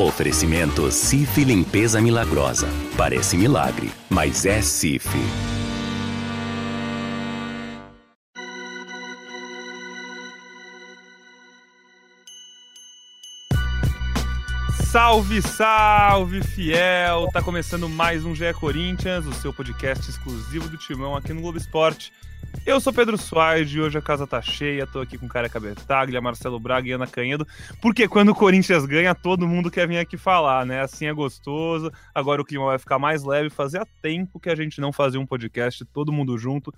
Oferecimento Cif Limpeza Milagrosa. Parece milagre, mas é Cif. Salve, salve, fiel! Tá começando mais um GE Corinthians, o seu podcast exclusivo do Timão aqui no Globo Esporte. Eu sou Pedro Soares e hoje a casa tá cheia. Tô aqui com Careca Bertaglia, Marcelo Braga e Ana Canhedo, porque quando o Corinthians ganha, todo mundo quer vir aqui falar, né? Assim é gostoso. Agora o clima vai ficar mais leve. Fazia tempo que a gente não fazia um podcast todo mundo junto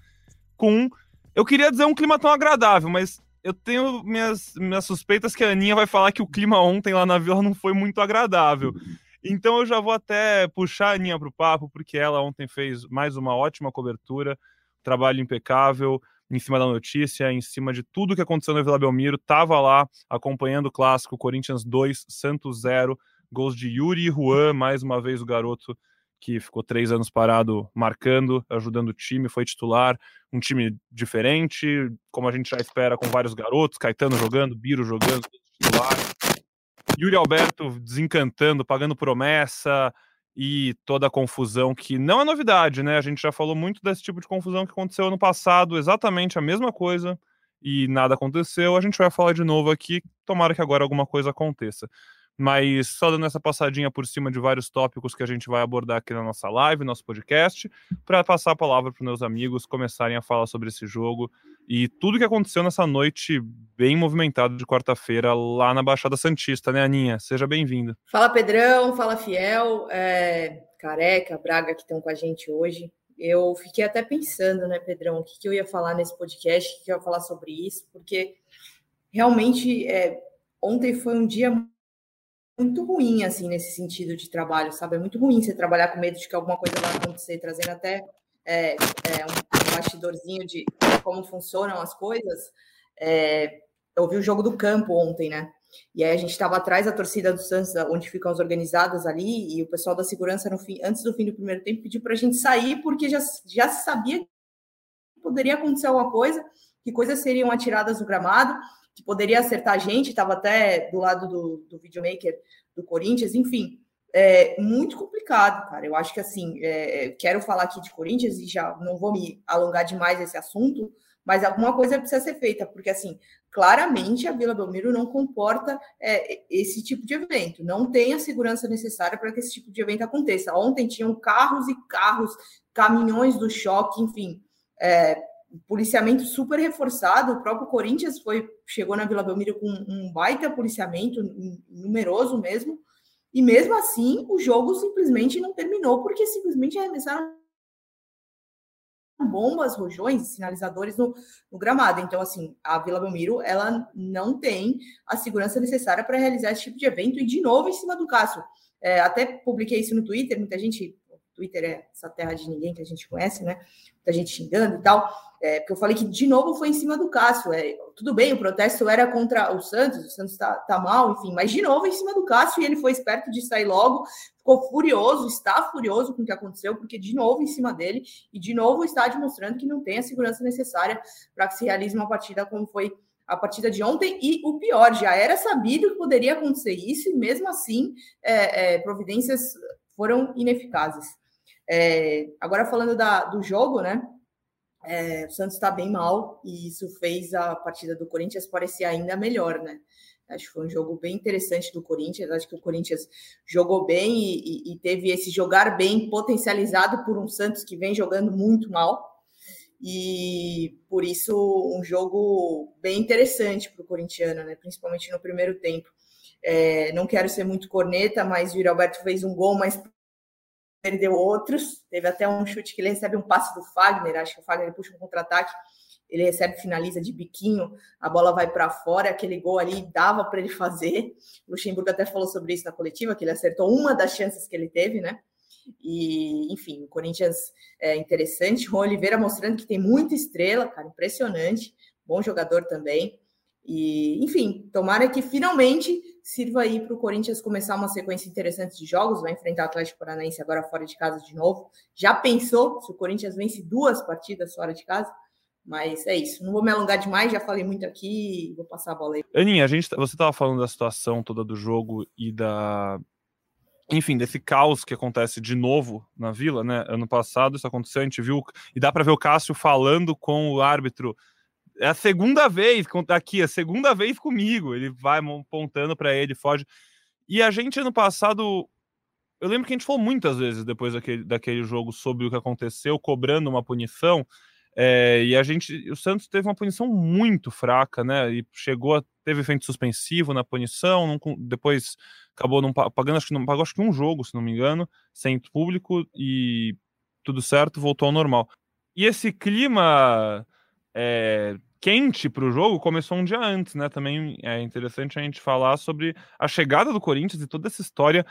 com. Eu queria dizer um clima tão agradável, mas eu tenho minhas, minhas suspeitas que a Aninha vai falar que o clima ontem lá na Vila não foi muito agradável. Então eu já vou até puxar a Aninha pro papo, porque ela ontem fez mais uma ótima cobertura trabalho impecável em cima da notícia, em cima de tudo que aconteceu no Vila Belmiro, estava lá acompanhando o clássico Corinthians 2, Santos 0, gols de Yuri e Juan, mais uma vez o garoto que ficou três anos parado marcando, ajudando o time, foi titular, um time diferente, como a gente já espera, com vários garotos, Caetano jogando, Biro jogando, titular. Yuri Alberto desencantando, pagando promessa, e toda a confusão que não é novidade, né? A gente já falou muito desse tipo de confusão que aconteceu ano passado, exatamente a mesma coisa e nada aconteceu. A gente vai falar de novo aqui, tomara que agora alguma coisa aconteça. Mas só dando essa passadinha por cima de vários tópicos que a gente vai abordar aqui na nossa live, nosso podcast, para passar a palavra para meus amigos começarem a falar sobre esse jogo e tudo que aconteceu nessa noite bem movimentada de quarta-feira lá na Baixada Santista, né, Aninha? Seja bem-vinda. Fala, Pedrão, fala, Fiel, é, Careca, Braga, que estão com a gente hoje. Eu fiquei até pensando, né, Pedrão, o que, que eu ia falar nesse podcast, o que, que eu ia falar sobre isso, porque realmente é, ontem foi um dia muito ruim, assim, nesse sentido de trabalho, sabe? É muito ruim você trabalhar com medo de que alguma coisa vai acontecer, trazendo até é, é, um bastidorzinho de como funcionam as coisas. É, eu vi o jogo do campo ontem, né? E aí a gente estava atrás da torcida do Santos, onde ficam as organizadas ali, e o pessoal da segurança, no fim, antes do fim do primeiro tempo, pediu para a gente sair, porque já, já sabia que poderia acontecer alguma coisa, que coisas seriam atiradas no gramado, que poderia acertar a gente, estava até do lado do, do videomaker do Corinthians, enfim, é muito complicado, cara. Eu acho que assim, é, quero falar aqui de Corinthians e já não vou me alongar demais nesse assunto, mas alguma coisa precisa ser feita, porque assim, claramente a Vila Belmiro não comporta é, esse tipo de evento, não tem a segurança necessária para que esse tipo de evento aconteça. Ontem tinham carros e carros, caminhões do choque, enfim, é, policiamento super reforçado. O próprio Corinthians foi chegou na Vila Belmiro com um baita policiamento numeroso mesmo. E mesmo assim, o jogo simplesmente não terminou porque simplesmente arremessaram bombas, rojões, sinalizadores no, no, gramado. Então, assim, a Vila Belmiro, ela não tem a segurança necessária para realizar esse tipo de evento. E, de novo, em cima do Cássio. É, até publiquei isso no Twitter, muita gente Twitter é essa terra de ninguém que a gente conhece, né? Muita gente xingando e tal. É, porque eu falei que de novo foi em cima do Cássio. É, tudo bem, o protesto era contra o Santos, o Santos tá, tá mal, enfim, mas de novo em cima do Cássio e ele foi esperto de sair logo, ficou furioso, está furioso com o que aconteceu, porque de novo em cima dele e de novo está demonstrando que não tem a segurança necessária para que se realize uma partida como foi a partida de ontem, e o pior, já era sabido que poderia acontecer isso, e mesmo assim, é, é, providências foram ineficazes. É, agora falando da, do jogo, né? É, o Santos está bem mal e isso fez a partida do Corinthians parecer ainda melhor, né? Acho que foi um jogo bem interessante do Corinthians. Acho que o Corinthians jogou bem e, e, e teve esse jogar bem potencializado por um Santos que vem jogando muito mal. E por isso um jogo bem interessante para o corintiano, né? Principalmente no primeiro tempo. É, não quero ser muito corneta, mas o Alberto fez um gol, mas perdeu outros. Teve até um chute que ele recebe um passe do Fagner, acho que o Fagner puxa um contra-ataque, ele recebe, finaliza de biquinho, a bola vai para fora, aquele gol ali dava para ele fazer. O Luxemburgo até falou sobre isso na coletiva, que ele acertou uma das chances que ele teve, né? E, enfim, o Corinthians é interessante. O Oliveira mostrando que tem muita estrela, cara, impressionante. Bom jogador também. E, enfim, tomara que finalmente sirva aí para o Corinthians começar uma sequência interessante de jogos. Vai enfrentar o Atlético Paranaense agora fora de casa de novo. Já pensou se o Corinthians vence duas partidas fora de casa? Mas é isso. Não vou me alongar demais, já falei muito aqui, vou passar a bola aí. Aninha, a gente, você estava falando da situação toda do jogo e da. Enfim, desse caos que acontece de novo na vila, né? Ano passado isso aconteceu, a gente viu. E dá para ver o Cássio falando com o árbitro. É a segunda vez, aqui, a segunda vez comigo. Ele vai apontando para ele, foge. E a gente, ano passado, eu lembro que a gente falou muitas vezes depois daquele, daquele jogo sobre o que aconteceu, cobrando uma punição. É, e a gente, o Santos teve uma punição muito fraca, né? E chegou a teve efeito suspensivo na punição, não, depois acabou não pagando, acho que não pagou acho que um jogo, se não me engano, sem público e tudo certo, voltou ao normal. E esse clima é, quente para o jogo começou um dia antes, né? Também é interessante a gente falar sobre a chegada do Corinthians e toda essa história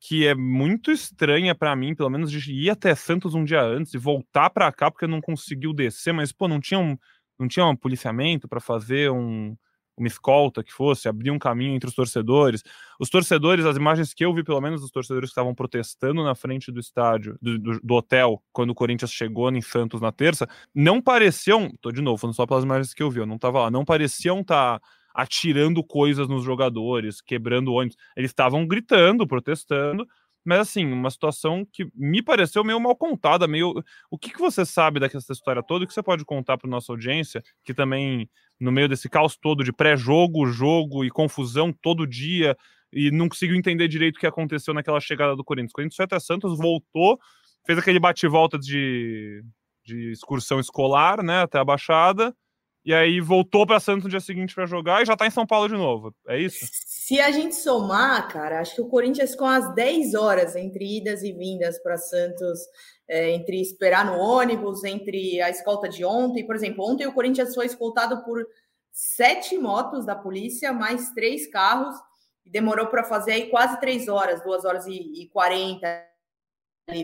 que é muito estranha para mim, pelo menos de ir até Santos um dia antes e voltar para cá porque não conseguiu descer, mas pô, não tinha um, não tinha um policiamento para fazer um, uma escolta que fosse, abrir um caminho entre os torcedores. Os torcedores, as imagens que eu vi, pelo menos, os torcedores que estavam protestando na frente do estádio, do, do, do, hotel, quando o Corinthians chegou em Santos na terça, não pareciam, tô de novo falando só pelas imagens que eu vi, eu não tava lá, não pareciam estar. Tá atirando coisas nos jogadores, quebrando ônibus. Eles estavam gritando, protestando, mas assim, uma situação que me pareceu meio mal contada, meio. O que, que você sabe dessa história toda? O que você pode contar para nossa audiência, que também, no meio desse caos todo de pré-jogo, jogo e confusão todo dia, e não conseguiu entender direito o que aconteceu naquela chegada do Corinthians. O Corinthians foi até Santos, voltou, fez aquele bate-volta de, de excursão escolar, né, até a Baixada, e aí voltou para Santos no dia seguinte para jogar e já está em São Paulo de novo. É isso? Se a gente somar, cara, acho que o Corinthians com as 10 horas entre idas e vindas para Santos, é, entre esperar no ônibus, entre a escolta de ontem, por exemplo, ontem o Corinthians foi escoltado por sete motos da polícia, mais três carros, e demorou para fazer aí quase três horas, duas horas e quarenta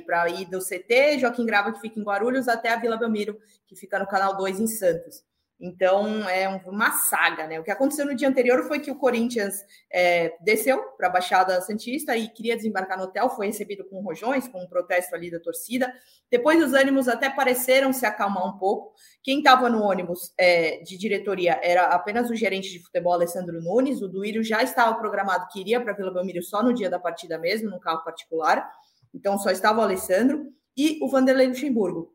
para ir do CT, Joaquim Grava, que fica em Guarulhos, até a Vila Belmiro, que fica no Canal 2 em Santos. Então é uma saga, né? O que aconteceu no dia anterior foi que o Corinthians é, desceu para a Baixada Santista e queria desembarcar no hotel, foi recebido com rojões, com um protesto ali da torcida. Depois os ânimos até pareceram se acalmar um pouco. Quem estava no ônibus é, de diretoria era apenas o gerente de futebol Alessandro Nunes. O Duírio já estava programado que iria para Vila Belmiro só no dia da partida mesmo, num carro particular. Então só estava o Alessandro e o Vanderlei Luxemburgo.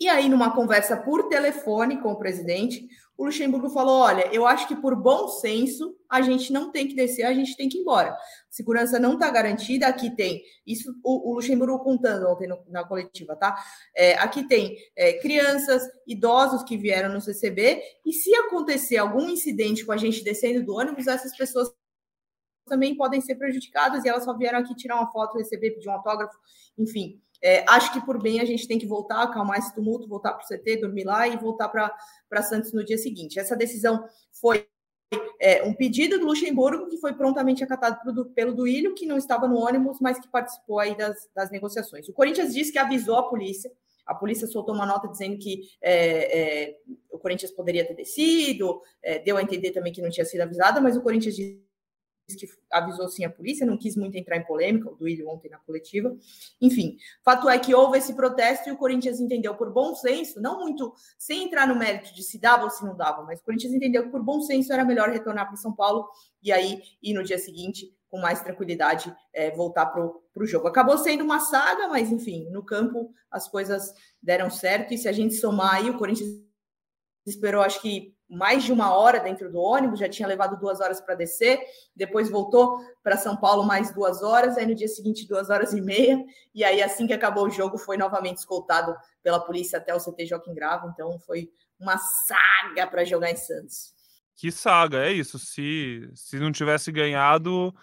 E aí, numa conversa por telefone com o presidente, o Luxemburgo falou: Olha, eu acho que por bom senso a gente não tem que descer, a gente tem que ir embora. Segurança não está garantida. Aqui tem isso, o, o Luxemburgo contando ontem no, na coletiva, tá? É, aqui tem é, crianças, idosos que vieram nos receber, e se acontecer algum incidente com a gente descendo do ônibus, essas pessoas também podem ser prejudicadas e elas só vieram aqui tirar uma foto, receber, pedir um autógrafo, enfim. É, acho que por bem a gente tem que voltar, acalmar esse tumulto, voltar para o CT, dormir lá e voltar para Santos no dia seguinte. Essa decisão foi é, um pedido do Luxemburgo que foi prontamente acatado pelo, pelo Duílio, que não estava no ônibus, mas que participou aí das, das negociações. O Corinthians disse que avisou a polícia, a polícia soltou uma nota dizendo que é, é, o Corinthians poderia ter descido, é, deu a entender também que não tinha sido avisada, mas o Corinthians disse que avisou sim a polícia, não quis muito entrar em polêmica, o Duílio ontem na coletiva. Enfim, fato é que houve esse protesto e o Corinthians entendeu por bom senso, não muito sem entrar no mérito de se dava ou se não dava, mas o Corinthians entendeu que por bom senso era melhor retornar para São Paulo e aí ir no dia seguinte com mais tranquilidade é, voltar para o jogo. Acabou sendo uma saga, mas enfim, no campo as coisas deram certo e se a gente somar aí, o Corinthians esperou acho que mais de uma hora dentro do ônibus, já tinha levado duas horas para descer, depois voltou para São Paulo mais duas horas, aí no dia seguinte duas horas e meia, e aí assim que acabou o jogo foi novamente escoltado pela polícia até o CT Joaquim Grava, então foi uma saga para jogar em Santos. Que saga, é isso, se, se não tivesse ganhado,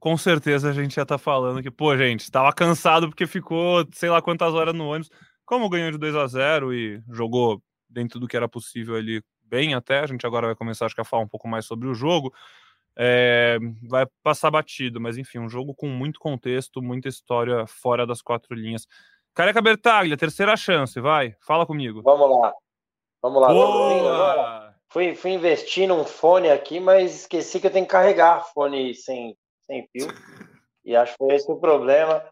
com certeza a gente ia estar tá falando que, pô, gente, estava cansado porque ficou sei lá quantas horas no ônibus, como ganhou de 2 a 0 e jogou dentro do que era possível ali bem até. A gente agora vai começar acho que, a falar um pouco mais sobre o jogo. É, vai passar batido, mas enfim, um jogo com muito contexto, muita história fora das quatro linhas. Careca Bertaglia, terceira chance, vai, fala comigo. Vamos lá, vamos lá. Boa! Fui, fui investir num fone aqui, mas esqueci que eu tenho que carregar fone sem, sem fio. E acho que foi esse o problema.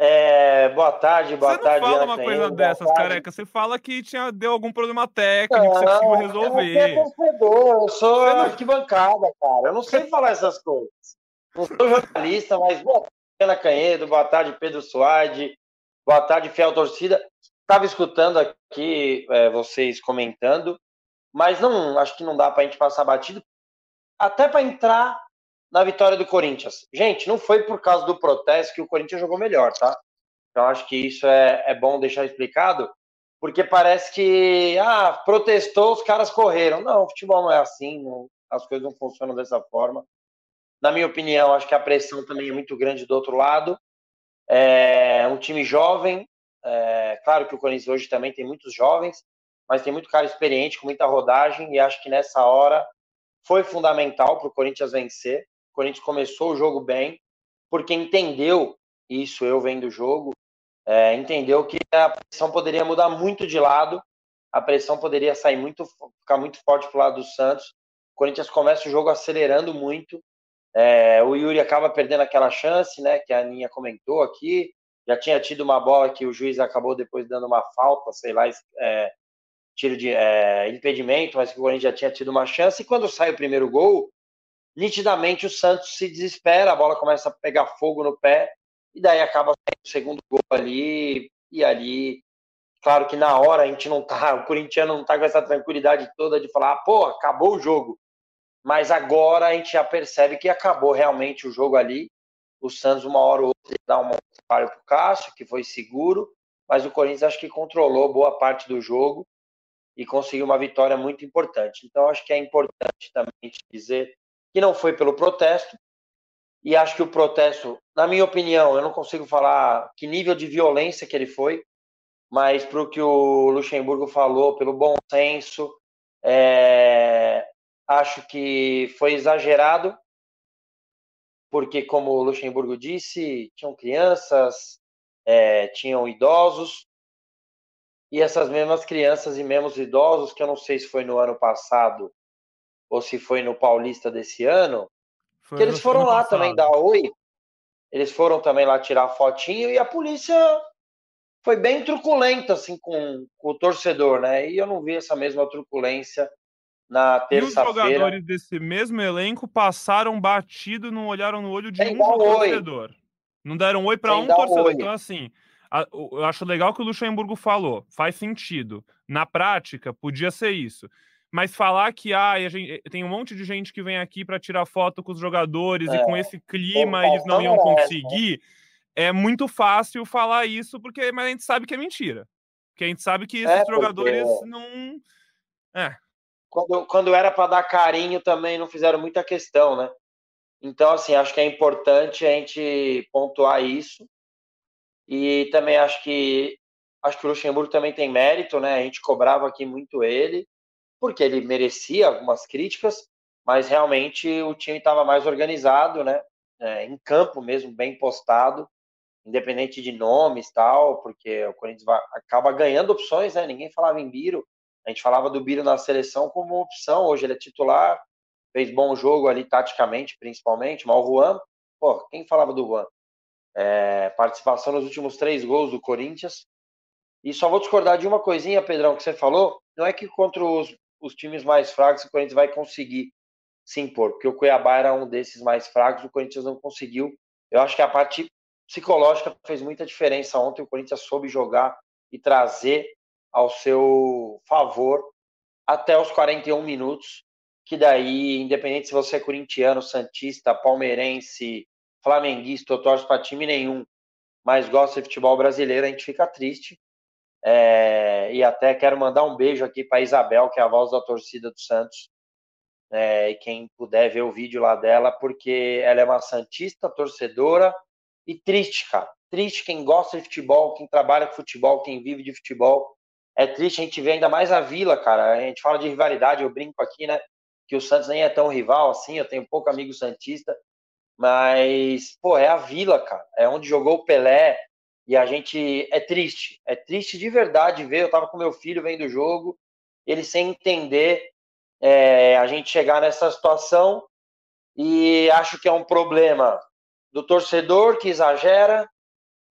É, boa tarde, boa você tarde. Você não fala uma coisa dessas, careca. Você fala que tinha, deu algum problema técnico, não, que você conseguiu resolver. Eu, torcedor, eu sou não... arquibancada, cara. Eu não sei falar essas coisas. Não sou jornalista, mas boa tarde, Ana Canhedo, boa tarde, Pedro Suárez, boa tarde, fiel torcida. Estava escutando aqui é, vocês comentando, mas não acho que não dá para a gente passar batido, até para entrar na vitória do Corinthians. Gente, não foi por causa do protesto que o Corinthians jogou melhor, tá? Então acho que isso é, é bom deixar explicado, porque parece que, ah, protestou, os caras correram. Não, o futebol não é assim, não, as coisas não funcionam dessa forma. Na minha opinião, acho que a pressão também é muito grande do outro lado. É um time jovem, é, claro que o Corinthians hoje também tem muitos jovens, mas tem muito cara experiente, com muita rodagem, e acho que nessa hora foi fundamental para o Corinthians vencer. Corinthians começou o jogo bem, porque entendeu isso, eu vendo o jogo, é, entendeu que a pressão poderia mudar muito de lado, a pressão poderia sair muito, ficar muito forte para o lado do Santos. O Corinthians começa o jogo acelerando muito. É, o Yuri acaba perdendo aquela chance, né? Que a Aninha comentou aqui. Já tinha tido uma bola que o juiz acabou depois dando uma falta, sei lá, é, tiro de é, impedimento, mas que o Corinthians já tinha tido uma chance. E quando sai o primeiro gol, nitidamente o Santos se desespera, a bola começa a pegar fogo no pé, e daí acaba o segundo gol ali, e ali, claro que na hora a gente não tá, o corintiano não tá com essa tranquilidade toda de falar, pô, acabou o jogo. Mas agora a gente já percebe que acabou realmente o jogo ali. O Santos, uma hora ou outra, dá um trabalho pro Cássio, que foi seguro, mas o Corinthians acho que controlou boa parte do jogo e conseguiu uma vitória muito importante. Então, acho que é importante também dizer que não foi pelo protesto, e acho que o protesto, na minha opinião, eu não consigo falar que nível de violência que ele foi, mas para o que o Luxemburgo falou, pelo bom senso, é, acho que foi exagerado, porque, como o Luxemburgo disse, tinham crianças, é, tinham idosos, e essas mesmas crianças e mesmos idosos, que eu não sei se foi no ano passado ou se foi no Paulista desse ano, foi que eles foram lá passado. também dar oi. Eles foram também lá tirar fotinho e a polícia foi bem truculenta assim com, com o torcedor, né? E eu não vi essa mesma truculência na terça-feira. E os jogadores desse mesmo elenco passaram batido, não olharam no olho de Sem um torcedor. Não deram oi para um torcedor. Oi. Então assim, eu acho legal que o Luxemburgo falou, faz sentido. Na prática, podia ser isso. Mas falar que ah, gente, eh, tem um monte de gente que vem aqui para tirar foto com os jogadores é. e com esse clima eles não iam conseguir, é muito fácil falar isso, porque mas a gente sabe que é mentira. Porque a gente sabe que esses é jogadores não. É. Quando, quando era para dar carinho também não fizeram muita questão, né? Então, assim, acho que é importante a gente pontuar isso. E também acho que acho que o Luxemburgo também tem mérito, né? A gente cobrava aqui muito ele porque ele merecia algumas críticas, mas realmente o time estava mais organizado, né? É, em campo mesmo, bem postado, independente de nomes tal, porque o Corinthians vai, acaba ganhando opções, né? Ninguém falava em Biro, a gente falava do Biro na seleção como opção, hoje ele é titular, fez bom jogo ali taticamente, principalmente, mas o Juan, pô, quem falava do Juan? É, participação nos últimos três gols do Corinthians. E só vou discordar de uma coisinha, Pedrão, que você falou. Não é que contra os, os times mais fracos o Corinthians vai conseguir se impor, porque o Cuiabá era um desses mais fracos, o Corinthians não conseguiu. Eu acho que a parte psicológica fez muita diferença ontem, o Corinthians soube jogar e trazer ao seu favor até os 41 minutos, que daí, independente se você é corintiano, santista, palmeirense, flamenguista ou torce para time nenhum, mas gosta de futebol brasileiro, a gente fica triste, é, e até quero mandar um beijo aqui para Isabel, que é a voz da torcida do Santos. É, e quem puder ver o vídeo lá dela, porque ela é uma santista, torcedora e triste, cara. Triste quem gosta de futebol, quem trabalha com futebol, quem vive de futebol. É triste a gente ver ainda mais a Vila, cara. A gente fala de rivalidade, eu brinco aqui, né? Que o Santos nem é tão rival assim, eu tenho pouco amigo santista. Mas, pô, é a Vila, cara. É onde jogou o Pelé, e a gente é triste, é triste de verdade ver. Eu tava com meu filho vendo o jogo, ele sem entender é, a gente chegar nessa situação. E acho que é um problema do torcedor que exagera,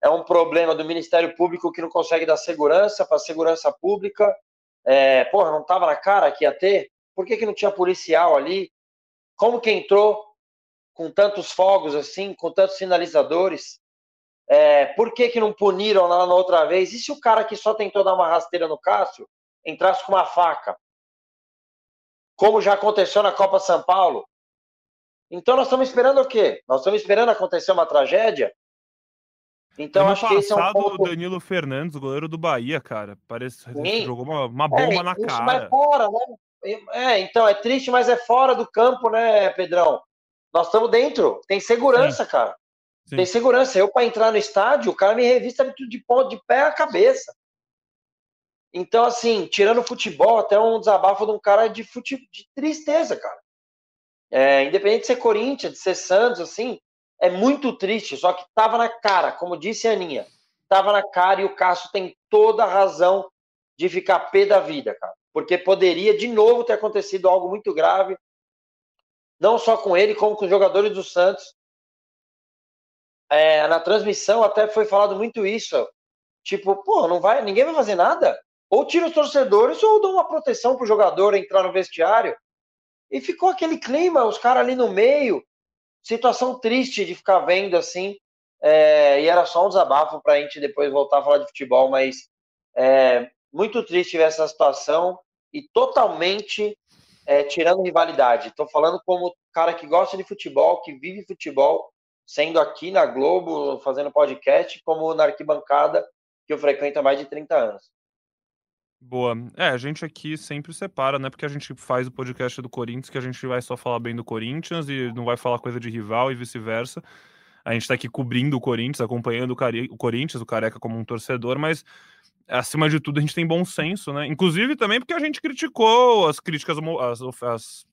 é um problema do Ministério Público que não consegue dar segurança para a segurança pública. É, porra, não estava na cara que ia ter? Por que, que não tinha policial ali? Como que entrou com tantos fogos assim, com tantos sinalizadores? É, por que, que não puniram lá na outra vez? E se o cara que só tentou dar uma rasteira no Cássio entrasse com uma faca? Como já aconteceu na Copa São Paulo? Então nós estamos esperando o quê? Nós estamos esperando acontecer uma tragédia? Então, ano acho que esse é um ponto... o Danilo Fernandes, goleiro do Bahia, cara, parece que jogou uma, uma bomba é, na cara. Mas fora, né? É, então, é triste, mas é fora do campo, né, Pedrão? Nós estamos dentro, tem segurança, Sim. cara. Sim. Tem segurança. Eu, para entrar no estádio, o cara me revista tudo de ponto de pé a cabeça. Então, assim, tirando futebol, até um desabafo de um cara de, fute... de tristeza, cara. É, independente de ser Corinthians, de ser Santos, assim, é muito triste, só que tava na cara, como disse a Aninha, tava na cara e o Cássio tem toda a razão de ficar pé da vida, cara. Porque poderia de novo ter acontecido algo muito grave, não só com ele, como com os jogadores do Santos. É, na transmissão até foi falado muito isso. Tipo, pô, não vai, ninguém vai fazer nada. Ou tira os torcedores ou dá uma proteção pro jogador entrar no vestiário. E ficou aquele clima, os caras ali no meio, situação triste de ficar vendo assim. É, e era só um desabafo para a gente depois voltar a falar de futebol, mas é muito triste ver essa situação e totalmente é, tirando rivalidade. Estou falando como cara que gosta de futebol, que vive futebol, sendo aqui na Globo, fazendo podcast, como na arquibancada, que eu frequento há mais de 30 anos. Boa. É, a gente aqui sempre separa, né? Porque a gente faz o podcast do Corinthians, que a gente vai só falar bem do Corinthians e não vai falar coisa de rival e vice-versa. A gente tá aqui cobrindo o Corinthians, acompanhando o, Cari o Corinthians, o Careca como um torcedor, mas acima de tudo a gente tem bom senso, né? Inclusive também porque a gente criticou as críticas, as, as,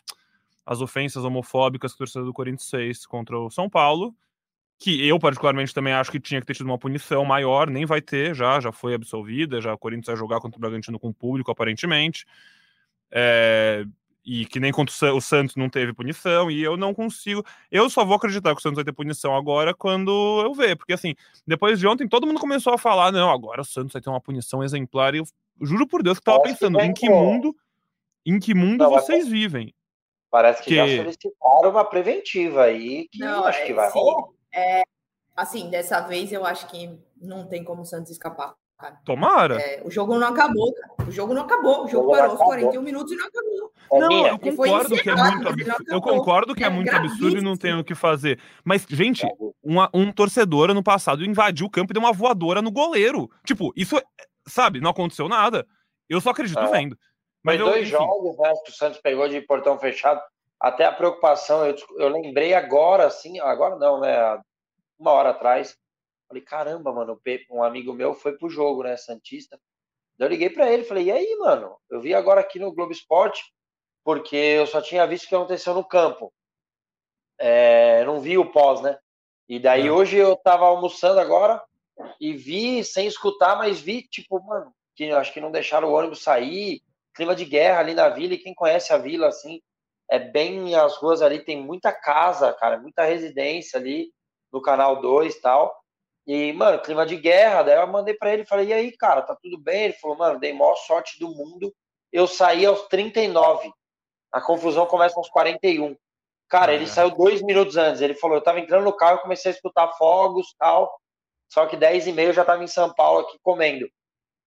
as ofensas homofóbicas que o torcedor do Corinthians fez contra o São Paulo que eu particularmente também acho que tinha que ter tido uma punição maior, nem vai ter, já, já foi absolvida, já o Corinthians vai jogar contra o Bragantino com o público, aparentemente, é, e que nem contra o Santos não teve punição, e eu não consigo, eu só vou acreditar que o Santos vai ter punição agora quando eu ver, porque assim, depois de ontem todo mundo começou a falar, não, agora o Santos vai ter uma punição exemplar, e eu juro por Deus que eu tava pensando, em que mundo, em que mundo vocês vivem? Parece que, que, já solicitaram uma preventiva aí, que não, acho é, que vai rolar. É, assim, dessa vez eu acho que não tem como o Santos escapar. Cara. Tomara. É, o jogo não acabou, cara. O jogo não acabou. O jogo o parou aos 41 minutos e não acabou. Não, eu concordo que é muito absurdo. Eu concordo que é, é muito absurdo e não tem o que fazer. Mas, gente, um, um torcedor ano passado invadiu o campo e deu uma voadora no goleiro. Tipo, isso, sabe, não aconteceu nada. Eu só acredito é. vendo. Mas Foi dois jogos né, que o Santos pegou de portão fechado até a preocupação, eu, eu lembrei agora, assim, agora não, né? Uma hora atrás, falei, caramba, mano, um amigo meu foi pro jogo, né, Santista. Eu liguei para ele, falei, e aí, mano? Eu vi agora aqui no Globo Esporte, porque eu só tinha visto o que aconteceu no campo. É, não vi o pós, né? E daí é. hoje eu tava almoçando agora e vi, sem escutar, mas vi, tipo, mano, que acho que não deixaram o ônibus sair, clima de guerra ali na vila, e quem conhece a vila, assim, é bem as ruas ali tem muita casa, cara, muita residência ali no canal 2 e tal. E, mano, clima de guerra, daí eu mandei para ele, falei: "E aí, cara, tá tudo bem?" Ele falou: "Mano, dei maior sorte do mundo. Eu saí aos 39. A confusão começa aos 41." Cara, ele saiu dois minutos antes. Ele falou: eu tava entrando no carro, comecei a escutar fogos tal. Só que 10 e meia eu já tava em São Paulo aqui comendo.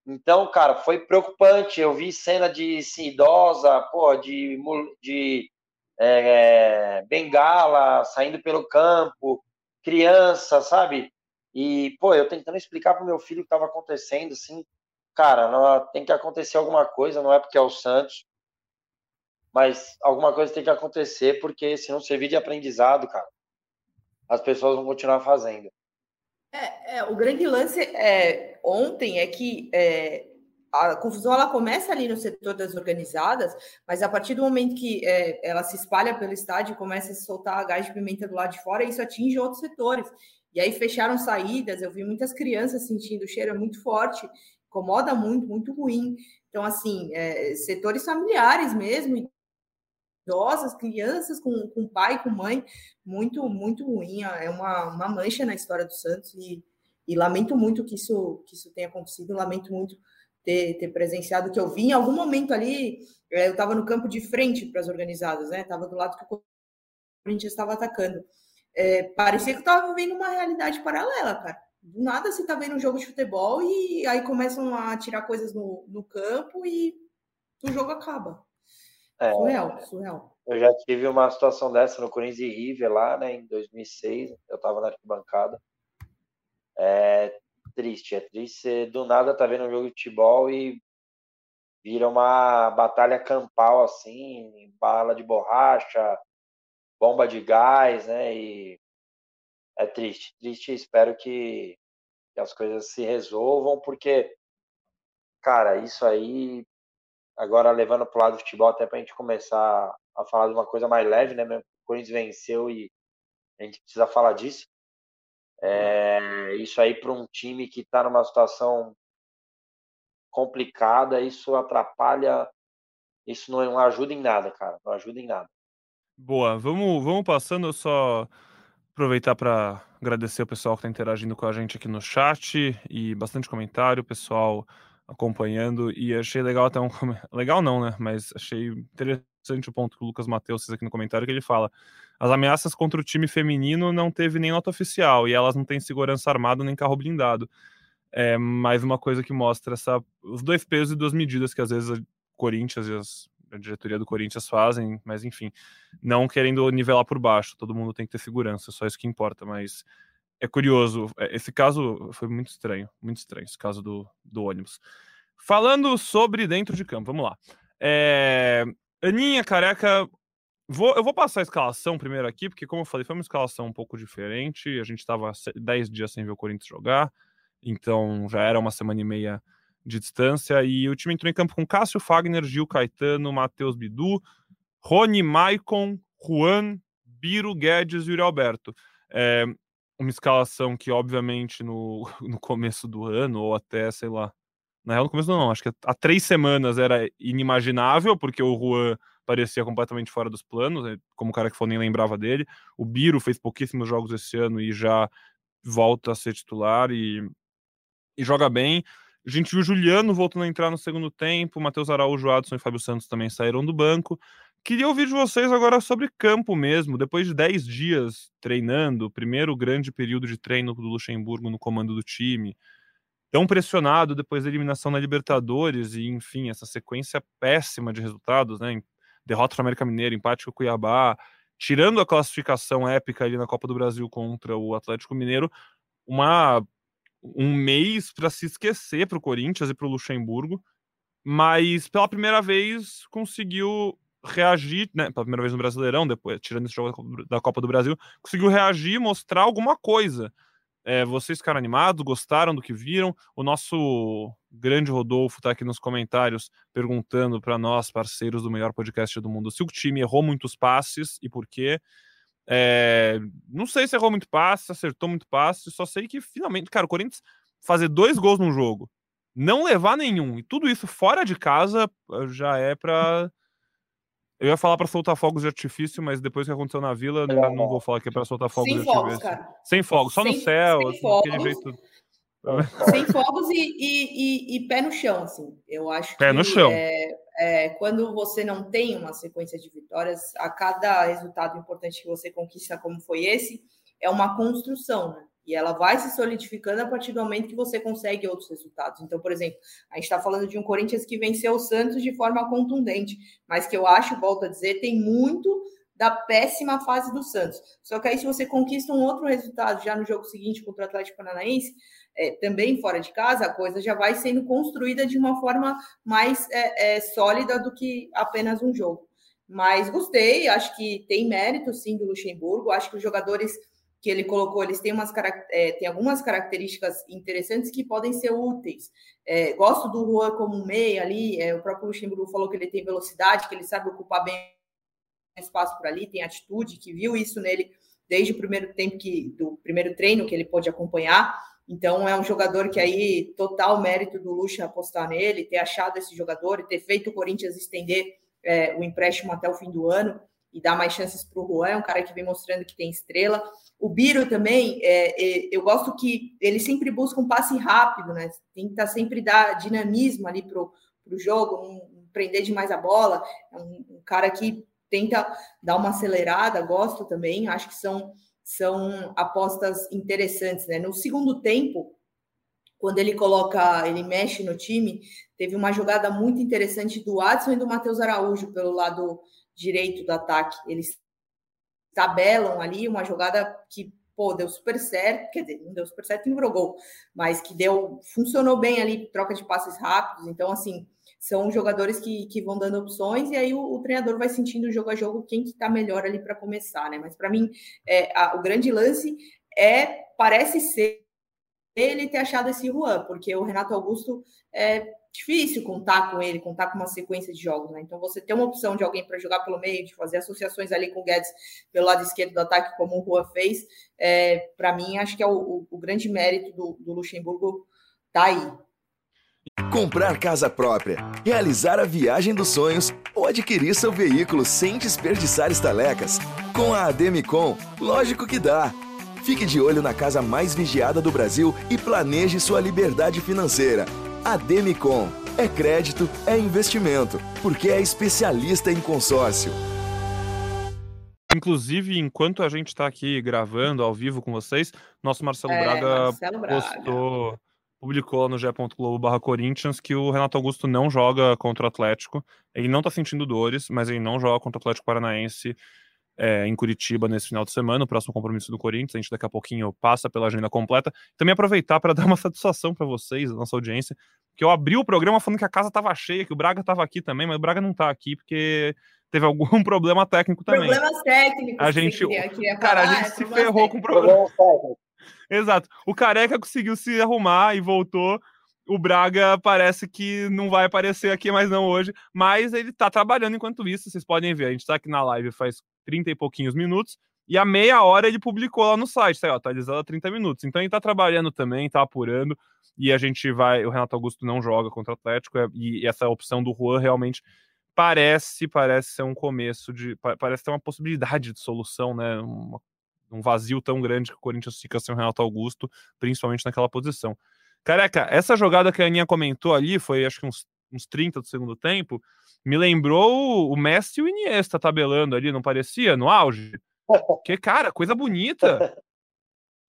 Então, cara, foi preocupante. Eu vi cena de assim, idosa, pô, de, de é, bengala, saindo pelo campo, criança, sabe? E, pô, eu tentando explicar pro meu filho o que estava acontecendo, assim, cara, não, tem que acontecer alguma coisa, não é porque é o Santos, mas alguma coisa tem que acontecer, porque se não servir de aprendizado, cara, as pessoas vão continuar fazendo. É, é o grande lance é, ontem é que é, a confusão ela começa ali no setor das organizadas, mas a partir do momento que é, ela se espalha pelo estádio, começa a soltar gás de pimenta do lado de fora, isso atinge outros setores. E aí fecharam saídas, eu vi muitas crianças sentindo o cheiro é muito forte, incomoda muito, muito ruim. Então, assim, é, setores familiares mesmo, idosas, crianças com, com pai, com mãe, muito, muito ruim. É uma, uma mancha na história do Santos e E lamento muito que isso, que isso tenha acontecido, lamento muito ter, ter presenciado que eu vi em algum momento ali, é, eu estava no campo de frente para as organizadas, né? Estava do lado que o Corinthians estava atacando. É, parecia que eu estava vivendo uma realidade paralela, cara. Do nada você está vendo um jogo de futebol e aí começam a tirar coisas no, no campo e o jogo acaba. É, surreal, surreal. Eu já tive uma situação dessa no Corinthians e River lá, né, em 2006. Eu estava na arquibancada. É triste, é triste. Do nada tá vendo um jogo de futebol e vira uma batalha campal, assim, bala de borracha, bomba de gás, né? E é triste, triste. Espero que, que as coisas se resolvam, porque, cara, isso aí, agora levando pro lado do futebol, até pra gente começar a falar de uma coisa mais leve, né? O Corinthians venceu e a gente precisa falar disso. É, isso aí para um time que está numa situação complicada, isso atrapalha, isso não ajuda em nada, cara, não ajuda em nada. Boa, vamos, vamos passando, só aproveitar para agradecer o pessoal que está interagindo com a gente aqui no chat e bastante comentário, pessoal acompanhando e achei legal até um legal não, né? Mas achei interessante o ponto que o Lucas Matheus fez aqui no comentário que ele fala: as ameaças contra o time feminino não teve nem nota oficial e elas não têm segurança armada nem carro blindado. É mais uma coisa que mostra essa, os dois pesos e duas medidas que às vezes o Corinthians e as, a diretoria do Corinthians fazem, mas enfim, não querendo nivelar por baixo, todo mundo tem que ter segurança, só isso que importa, mas é curioso, é, esse caso foi muito estranho, muito estranho, esse caso do, do ônibus. Falando sobre dentro de campo, vamos lá. É, Aninha Careca Vou, eu vou passar a escalação primeiro aqui, porque, como eu falei, foi uma escalação um pouco diferente. A gente estava 10 dias sem ver o Corinthians jogar, então já era uma semana e meia de distância. E o time entrou em campo com Cássio Fagner, Gil Caetano, Matheus Bidu, Rony Maicon, Juan, Biro Guedes e Yuri Alberto. É uma escalação que, obviamente, no, no começo do ano, ou até, sei lá, na real, no começo não, acho que há três semanas era inimaginável, porque o Juan parecia completamente fora dos planos, né, como o cara que foi nem lembrava dele. O Biro fez pouquíssimos jogos esse ano e já volta a ser titular e, e joga bem. A gente viu o Juliano voltando a entrar no segundo tempo, Matheus Araújo, Adson e Fábio Santos também saíram do banco. Queria ouvir de vocês agora sobre campo mesmo. Depois de 10 dias treinando, primeiro grande período de treino do Luxemburgo no comando do time, tão pressionado depois da eliminação na Libertadores e, enfim, essa sequência péssima de resultados, né? derrota para América Mineiro, empate com o Cuiabá, tirando a classificação épica ali na Copa do Brasil contra o Atlético Mineiro, uma um mês para se esquecer para o Corinthians e para o Luxemburgo, mas pela primeira vez conseguiu reagir, né, pela primeira vez no Brasileirão, depois tirando esse jogo da Copa do Brasil, conseguiu reagir, mostrar alguma coisa. É, vocês ficaram animados, gostaram do que viram? O nosso grande Rodolfo está aqui nos comentários perguntando para nós, parceiros do melhor podcast do mundo, se o time errou muitos passes e por quê. É, não sei se errou muito passe, acertou muito passe, só sei que finalmente, cara, o Corinthians fazer dois gols num jogo, não levar nenhum, e tudo isso fora de casa já é para eu ia falar para soltar fogos de artifício, mas depois que aconteceu na vila, não, não vou falar que é para soltar fogos sem de fogos, artifício. Cara. Sem fogos, só sem, no céu, sem fogos, jeito. Sem fogos e, e, e, e, pé no chão, assim. Eu acho pé que no chão. É, é, quando você não tem uma sequência de vitórias, a cada resultado importante que você conquista, como foi esse, é uma construção, né? E ela vai se solidificando a partir do momento que você consegue outros resultados. Então, por exemplo, a gente está falando de um Corinthians que venceu o Santos de forma contundente, mas que eu acho, volto a dizer, tem muito da péssima fase do Santos. Só que aí, se você conquista um outro resultado já no jogo seguinte contra o Atlético Paranaense, é, também fora de casa, a coisa já vai sendo construída de uma forma mais é, é, sólida do que apenas um jogo. Mas gostei, acho que tem mérito sim do Luxemburgo, acho que os jogadores que ele colocou, eles têm, umas, é, têm algumas características interessantes que podem ser úteis. É, gosto do Juan como meia ali, é, o próprio Luxemburgo falou que ele tem velocidade, que ele sabe ocupar bem espaço por ali, tem atitude, que viu isso nele desde o primeiro tempo que do primeiro treino que ele pôde acompanhar. Então é um jogador que aí total mérito do Luxa apostar nele, ter achado esse jogador e ter feito o Corinthians estender é, o empréstimo até o fim do ano. e dar mais chances para o Juan, é um cara que vem mostrando que tem estrela. O Biro também, é, é, eu gosto que ele sempre busca um passe rápido, né? Tenta sempre dar dinamismo ali para o jogo, não prender demais a bola. É um, um, cara que tenta dar uma acelerada, gosto também. Acho que são, são apostas interessantes, né? No segundo tempo, quando ele coloca, ele mexe no time, teve uma jogada muito interessante do Adson e do Matheus Araújo pelo lado direito do ataque. Eles tabelam ali uma jogada que pô, deu super certo, quer dizer, não deu super certo não gol, mas que deu, funcionou bem ali, troca de passes rápidos, então assim, são jogadores que, que vão dando opções e aí o, o treinador vai sentindo jogo a jogo quem que tá melhor ali para começar, né, mas para mim, é, a, o grande lance é, parece ser ele ter achado esse Juan, porque o Renato Augusto é, difícil contar com ele, contar com uma sequência de jogos, né? Então você ter uma opção de alguém para jogar pelo meio, de fazer associações ali com o Guedes pelo lado esquerdo do ataque, como o Rua fez, é, para mim acho que é o, o, o grande mérito do, do, Luxemburgo tá aí. Comprar casa própria, realizar a viagem dos sonhos ou adquirir seu veículo sem desperdiçar estalecas. Com a Ademicon, lógico que dá. Fique de olho na casa mais vigiada do Brasil e planeje sua liberdade financeira. A Demicon é crédito, é investimento, porque é especialista em consórcio. Inclusive, enquanto a gente está aqui gravando ao vivo com vocês, nosso Marcelo é, Braga Marcelo postou, publicou no ge.globo Corinthians que o Renato Augusto não joga contra o Atlético. Ele não está sentindo dores, mas ele não joga contra o Atlético Paranaense é, em Curitiba nesse final de semana, o próximo compromisso do Corinthians. A gente daqui a pouquinho passa pela agenda completa. Também aproveitar para dar uma satisfação para vocês, a nossa audiência, que eu abri o programa falando que a casa estava cheia, que o Braga estava aqui também, mas o Braga não está aqui porque teve algum problema técnico também. Problemas técnicos. A gente, queria, queria cara, a gente se ferrou com problema. Exato. O Careca conseguiu se arrumar e voltou o Braga parece que não vai aparecer aqui mais não hoje, mas ele tá trabalhando enquanto isso, vocês podem ver, a gente tá aqui na live faz 30 e pouquinhos minutos, e a meia hora ele publicou lá no site, tá atualizado a 30 minutos. Então ele tá trabalhando também, tá apurando, e a gente vai. O Renato Augusto não joga contra o Atlético, é, e essa opção do Juan realmente parece, parece ser um começo de. Parece ter uma possibilidade de solução, né? Uma, um vazio tão grande que o Corinthians fica sem o Renato Augusto, principalmente naquela posição. Careca, essa jogada que a Aninha comentou ali, foi acho que uns, uns 30 do segundo tempo, me lembrou o Messi e o Iniesta tabelando ali, não parecia? No auge? Que, cara, coisa bonita.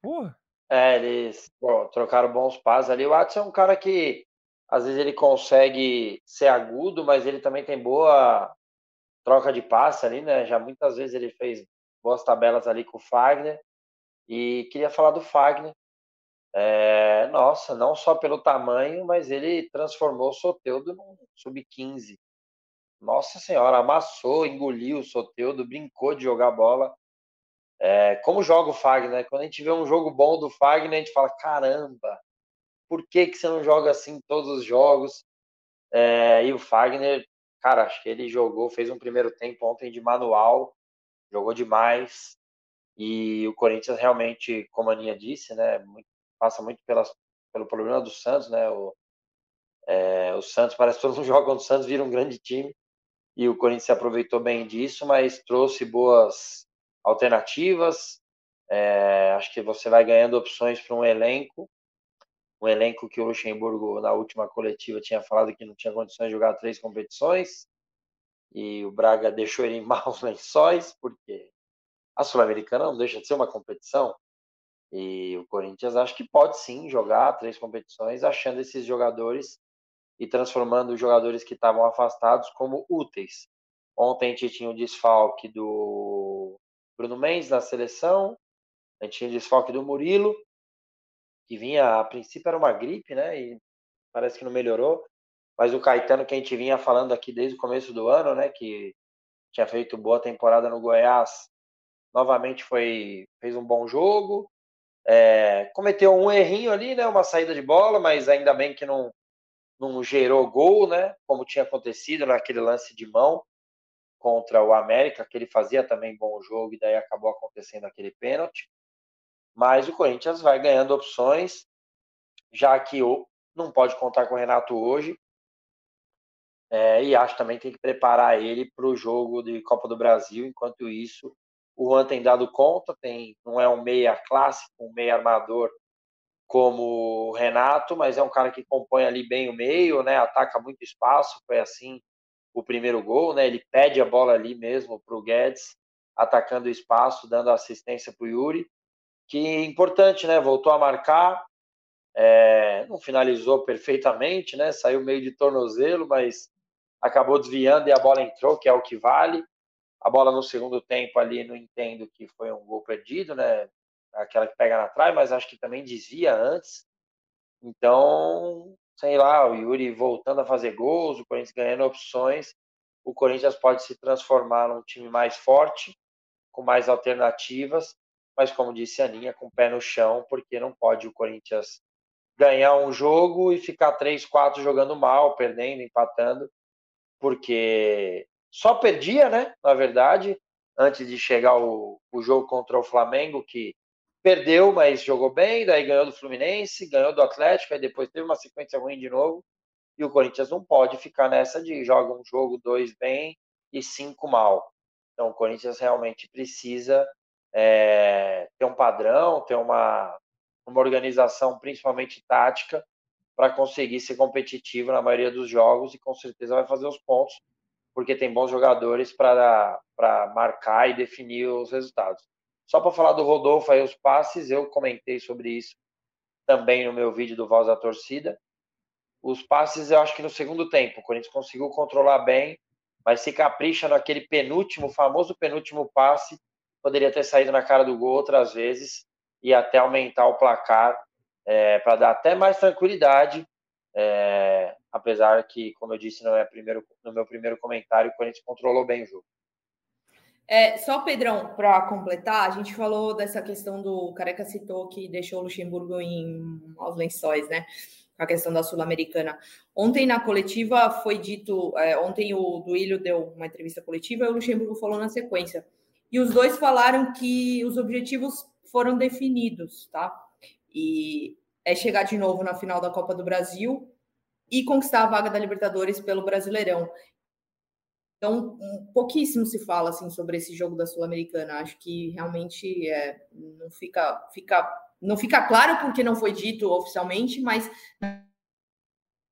Porra. É, eles bom, trocaram bons passos ali. O Watson é um cara que às vezes ele consegue ser agudo, mas ele também tem boa troca de passe ali, né? Já muitas vezes ele fez boas tabelas ali com o Fagner. E queria falar do Fagner. É, nossa, não só pelo tamanho, mas ele transformou o Soteudo num sub-15. Nossa senhora, amassou, engoliu o Soteudo, brincou de jogar bola. É, como joga o Fagner? Quando a gente vê um jogo bom do Fagner, a gente fala: caramba, por que, que você não joga assim todos os jogos? É, e o Fagner, cara, acho que ele jogou, fez um primeiro tempo ontem de manual, jogou demais. E o Corinthians realmente, como a Aninha disse, né, passa muito pelas, pelo problema do Santos, né? O, é, o Santos parece que todos os jogos do Santos vira um grande time e o Corinthians se aproveitou bem disso, mas trouxe boas alternativas. É, acho que você vai ganhando opções para um elenco, um elenco que o Luxemburgo na última coletiva tinha falado que não tinha condições de jogar três competições. E o Braga deixou ele em maus lençóis porque a Sul-Americana não deixa de ser uma competição. E o Corinthians acho que pode sim jogar três competições achando esses jogadores e transformando os jogadores que estavam afastados como úteis. Ontem a gente tinha o desfalque do Bruno Mendes na seleção, a gente tinha desfalque do Murilo, que vinha, a princípio era uma gripe, né? E parece que não melhorou. Mas o Caetano, que a gente vinha falando aqui desde o começo do ano, né? Que tinha feito boa temporada no Goiás, novamente foi fez um bom jogo. É, cometeu um errinho ali, né? Uma saída de bola, mas ainda bem que não, não gerou gol, né? Como tinha acontecido naquele lance de mão contra o América, que ele fazia também bom jogo e daí acabou acontecendo aquele pênalti. Mas o Corinthians vai ganhando opções, já que não pode contar com o Renato hoje. É, e acho também que tem que preparar ele para o jogo de Copa do Brasil. Enquanto isso, o Juan tem dado conta, tem, não é um meia clássico, um meia armador como o Renato, mas é um cara que compõe ali bem o meio, né? Ataca muito espaço, foi assim o primeiro gol, né? Ele pede a bola ali mesmo para o Guedes, atacando o espaço, dando assistência para o Yuri, que é importante, né? Voltou a marcar, é, não finalizou perfeitamente, né? Saiu meio de tornozelo, mas acabou desviando e a bola entrou, que é o que vale. A bola no segundo tempo ali, não entendo que foi um gol perdido, né? Aquela que pega na trave, mas acho que também desvia antes. Então, sei lá, o Yuri voltando a fazer gols, o Corinthians ganhando opções, o Corinthians pode se transformar num time mais forte, com mais alternativas, mas como disse a Aninha, com o pé no chão, porque não pode o Corinthians ganhar um jogo e ficar três, quatro jogando mal, perdendo, empatando, porque só perdia, né? Na verdade, antes de chegar o, o jogo contra o Flamengo, que perdeu, mas jogou bem, daí ganhou do Fluminense, ganhou do Atlético, aí depois teve uma sequência ruim de novo. E o Corinthians não pode ficar nessa de joga um jogo, dois bem e cinco mal. Então o Corinthians realmente precisa é, ter um padrão, ter uma, uma organização, principalmente tática, para conseguir ser competitivo na maioria dos jogos e com certeza vai fazer os pontos, porque tem bons jogadores para marcar e definir os resultados. Só para falar do Rodolfo aí, os passes, eu comentei sobre isso também no meu vídeo do Voz da Torcida. Os passes, eu acho que no segundo tempo, o Corinthians conseguiu controlar bem, mas se capricha naquele penúltimo, famoso penúltimo passe, poderia ter saído na cara do gol outras vezes e até aumentar o placar é, para dar até mais tranquilidade. É, apesar que, como eu disse no meu primeiro, no meu primeiro comentário, o Corinthians controlou bem o jogo. É, só, Pedrão, para completar, a gente falou dessa questão do Careca citou que deixou o Luxemburgo em aos lençóis, né? A questão da Sul-Americana. Ontem na coletiva foi dito, é, ontem o Duílio deu uma entrevista coletiva e o Luxemburgo falou na sequência. E os dois falaram que os objetivos foram definidos, tá? E é chegar de novo na final da Copa do Brasil e conquistar a vaga da Libertadores pelo Brasileirão. Então, pouquíssimo se fala assim sobre esse jogo da Sul-Americana. Acho que realmente é, não fica, fica, não fica claro porque não foi dito oficialmente, mas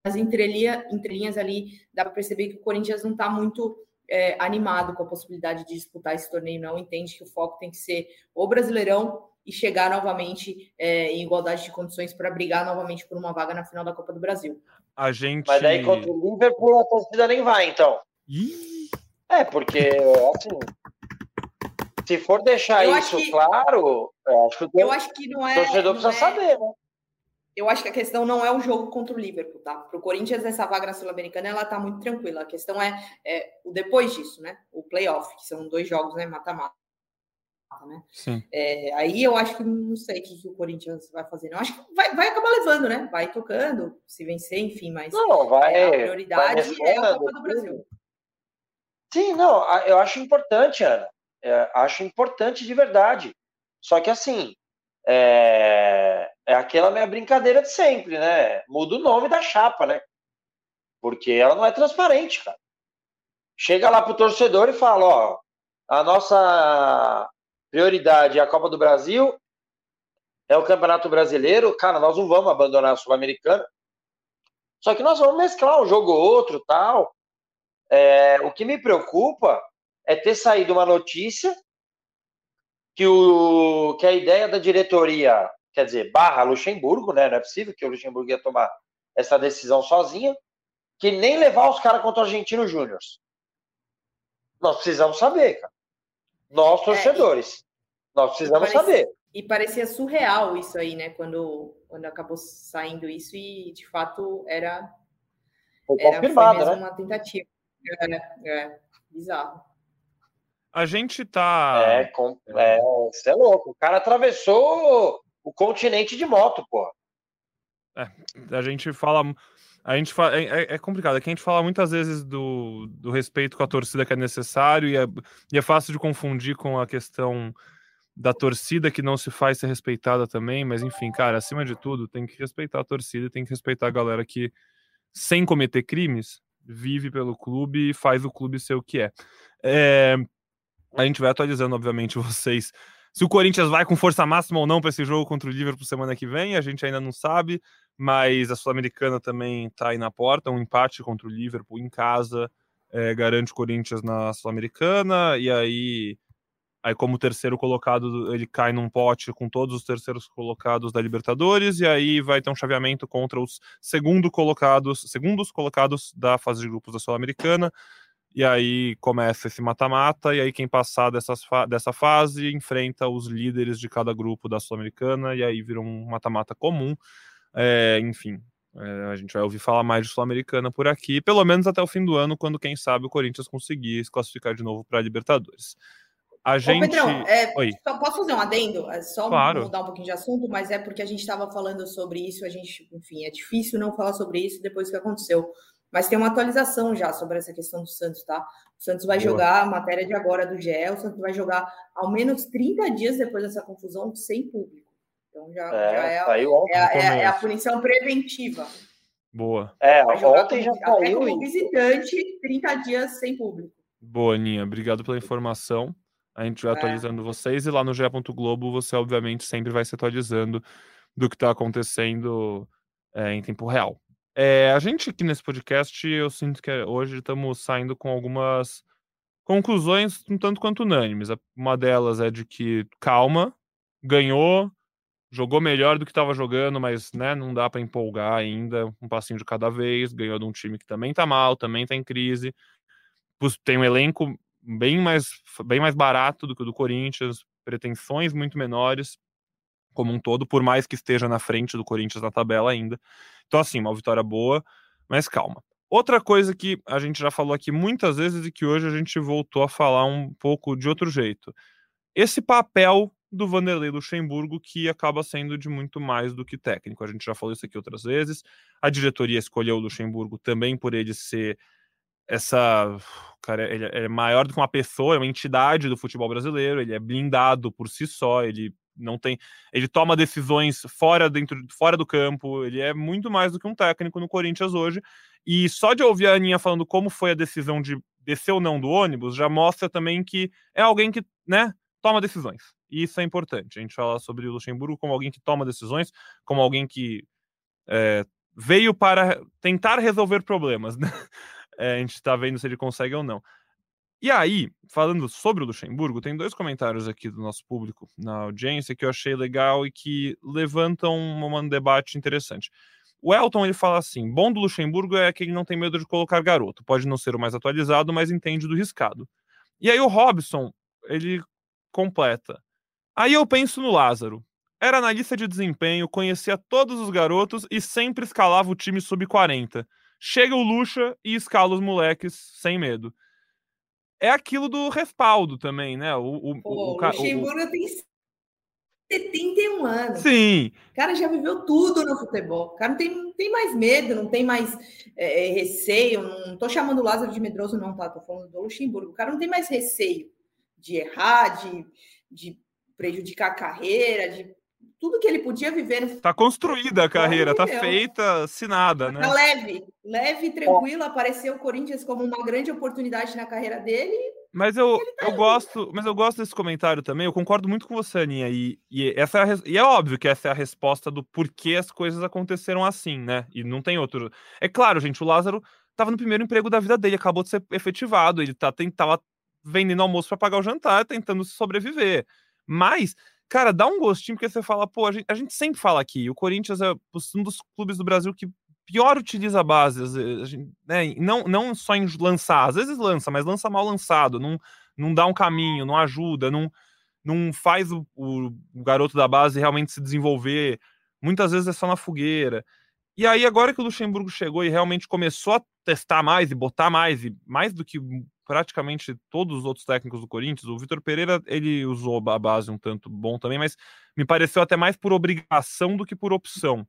nas entrelinha, entrelinhas ali dá para perceber que o Corinthians não está muito é, animado com a possibilidade de disputar esse torneio, não entende que o foco tem que ser o Brasileirão e chegar novamente é, em igualdade de condições para brigar novamente por uma vaga na final da Copa do Brasil. A gente. Mas daí contra o Liverpool a torcida nem vai, então. Ih! É, porque, assim. Se for deixar eu isso que... claro, eu acho que, eu acho que não é. O torcedor precisa é... saber, né? Eu acho que a questão não é o jogo contra o Liverpool, tá? Para o Corinthians, essa vaga na Sul-Americana, ela tá muito tranquila. A questão é, é o depois disso, né? O playoff, que são dois jogos, né? Mata-mata né? Sim. É, aí eu acho que não sei o que, o Corinthians vai fazer. Não acho que vai, vai acabar levando, né? Vai tocando, se vencer, enfim, mas não, vai, é, a prioridade vai é a Copa do Brasil. Sim, não, eu acho importante, Ana. É, acho importante de verdade. Só que assim, é, é aquela minha brincadeira de sempre, né? Muda o nome da chapa, né? Porque ela não é transparente, cara. Chega lá pro torcedor e fala, ó, a nossa prioridade é a Copa do Brasil, é o Campeonato Brasileiro. Cara, nós não vamos abandonar a Sul-Americana. Só que nós vamos mesclar um jogo ou outro, tal. É, o que me preocupa é ter saído uma notícia que, o, que a ideia da diretoria, quer dizer, barra Luxemburgo, né? Não é possível que o Luxemburgo ia tomar essa decisão sozinha, que nem levar os caras contra o Argentino Júnior. Nós precisamos saber, cara. Nós, é, torcedores. É, nós precisamos parecia, saber. E parecia surreal isso aí, né? Quando, quando acabou saindo isso e, de fato, era... Foi era, confirmado, foi mesmo né? uma tentativa. É, é, bizarro. A gente tá... É, com, é, você é louco. O cara atravessou o continente de moto, pô. É, a gente fala a gente fala, é, é, é, complicado, aqui a gente fala muitas vezes do, do respeito com a torcida que é necessário e é, e é fácil de confundir com a questão da torcida que não se faz ser respeitada também, mas enfim, cara, acima de tudo, tem que respeitar a torcida, tem que respeitar a galera que, sem cometer crimes, vive pelo clube e faz o clube ser o que é. é a gente vai atualizando, obviamente, vocês. Se o Corinthians vai com força máxima ou não para esse jogo contra o Liverpool semana que vem, a gente ainda não sabe, mas a Sul-Americana também está aí na porta. Um empate contra o Liverpool em casa é, garante o Corinthians na Sul-Americana, e aí Aí, como terceiro colocado, ele cai num pote com todos os terceiros colocados da Libertadores, e aí vai ter um chaveamento contra os segundo colocados, segundos colocados da fase de grupos da Sul-Americana. E aí começa esse mata-mata, e aí quem passar dessas fa dessa fase enfrenta os líderes de cada grupo da Sul-Americana, e aí vira um mata-mata comum. É, enfim, é, a gente vai ouvir falar mais de Sul-Americana por aqui, pelo menos até o fim do ano, quando quem sabe o Corinthians conseguir se classificar de novo para a Libertadores. A gente. Ô, Pedrão, é, só posso fazer um adendo? É só claro. mudar um pouquinho de assunto, mas é porque a gente estava falando sobre isso, a gente, enfim, é difícil não falar sobre isso depois que aconteceu. Mas tem uma atualização já sobre essa questão do Santos, tá? O Santos vai Boa. jogar a matéria de agora do GE, o Santos vai jogar ao menos 30 dias depois dessa confusão sem público. Então já é, já é, é, é, é, a punição preventiva. Boa. É, ontem já saiu. Como visitante, 30 dias sem público. Boa, Aninha. Obrigado pela informação. A gente vai é. atualizando vocês e lá no GE. Globo você, obviamente, sempre vai se atualizando do que está acontecendo é, em tempo real. É, a gente aqui nesse podcast, eu sinto que hoje estamos saindo com algumas conclusões um tanto quanto unânimes. Uma delas é de que calma, ganhou, jogou melhor do que estava jogando, mas né, não dá para empolgar ainda, um passinho de cada vez. Ganhou de um time que também está mal, também está em crise. Tem um elenco bem mais, bem mais barato do que o do Corinthians, pretensões muito menores como um todo, por mais que esteja na frente do Corinthians na tabela ainda. Então, assim, uma vitória boa, mas calma. Outra coisa que a gente já falou aqui muitas vezes e que hoje a gente voltou a falar um pouco de outro jeito. Esse papel do Vanderlei Luxemburgo, que acaba sendo de muito mais do que técnico. A gente já falou isso aqui outras vezes. A diretoria escolheu o Luxemburgo também por ele ser essa. Cara, ele é maior do que uma pessoa, é uma entidade do futebol brasileiro, ele é blindado por si só, ele não tem. Ele toma decisões fora, dentro, fora do campo, ele é muito mais do que um técnico no Corinthians hoje. E só de ouvir a Aninha falando como foi a decisão de descer ou não do ônibus, já mostra também que é alguém que, né, toma decisões. E isso é importante. A gente fala sobre o Luxemburgo como alguém que toma decisões, como alguém que é, veio para tentar resolver problemas, né? É, a gente está vendo se ele consegue ou não. E aí, falando sobre o Luxemburgo, tem dois comentários aqui do nosso público na audiência que eu achei legal e que levantam um, um debate interessante. O Elton ele fala assim: bom do Luxemburgo é que ele não tem medo de colocar garoto. Pode não ser o mais atualizado, mas entende do riscado. E aí o Robson ele completa. Aí eu penso no Lázaro. Era analista de desempenho, conhecia todos os garotos e sempre escalava o time sub 40. Chega o Lucha e escala os moleques sem medo. É aquilo do respaldo também, né? O, o, Pô, o, o Luxemburgo tem 71 anos. Sim. O cara já viveu tudo no futebol. O cara não tem, não tem mais medo, não tem mais é, é receio. Não tô chamando o Lázaro de medroso, não, tá? Tô falando do Luxemburgo. O cara não tem mais receio de errar, de, de prejudicar a carreira, de tudo que ele podia viver. Tá construída a carreira, tá feita, assinada, né? Tá leve, leve, tranquilo. Apareceu o Corinthians como uma grande oportunidade na carreira dele. Mas eu, tá eu gosto, mas eu gosto desse comentário também. Eu concordo muito com você, Aninha. E, e, essa é a, e é óbvio que essa é a resposta do porquê as coisas aconteceram assim, né? E não tem outro. É claro, gente, o Lázaro tava no primeiro emprego da vida dele, acabou de ser efetivado. Ele tá, tava vendendo almoço para pagar o jantar, tentando sobreviver. Mas cara, dá um gostinho, porque você fala, pô, a gente, a gente sempre fala aqui, o Corinthians é um dos clubes do Brasil que pior utiliza a base, a gente, né, não, não só em lançar, às vezes lança, mas lança mal lançado, não, não dá um caminho, não ajuda, não, não faz o, o, o garoto da base realmente se desenvolver, muitas vezes é só na fogueira. E aí, agora que o Luxemburgo chegou e realmente começou a testar mais e botar mais, e mais do que praticamente todos os outros técnicos do Corinthians. O Vitor Pereira, ele usou a base um tanto bom também, mas me pareceu até mais por obrigação do que por opção.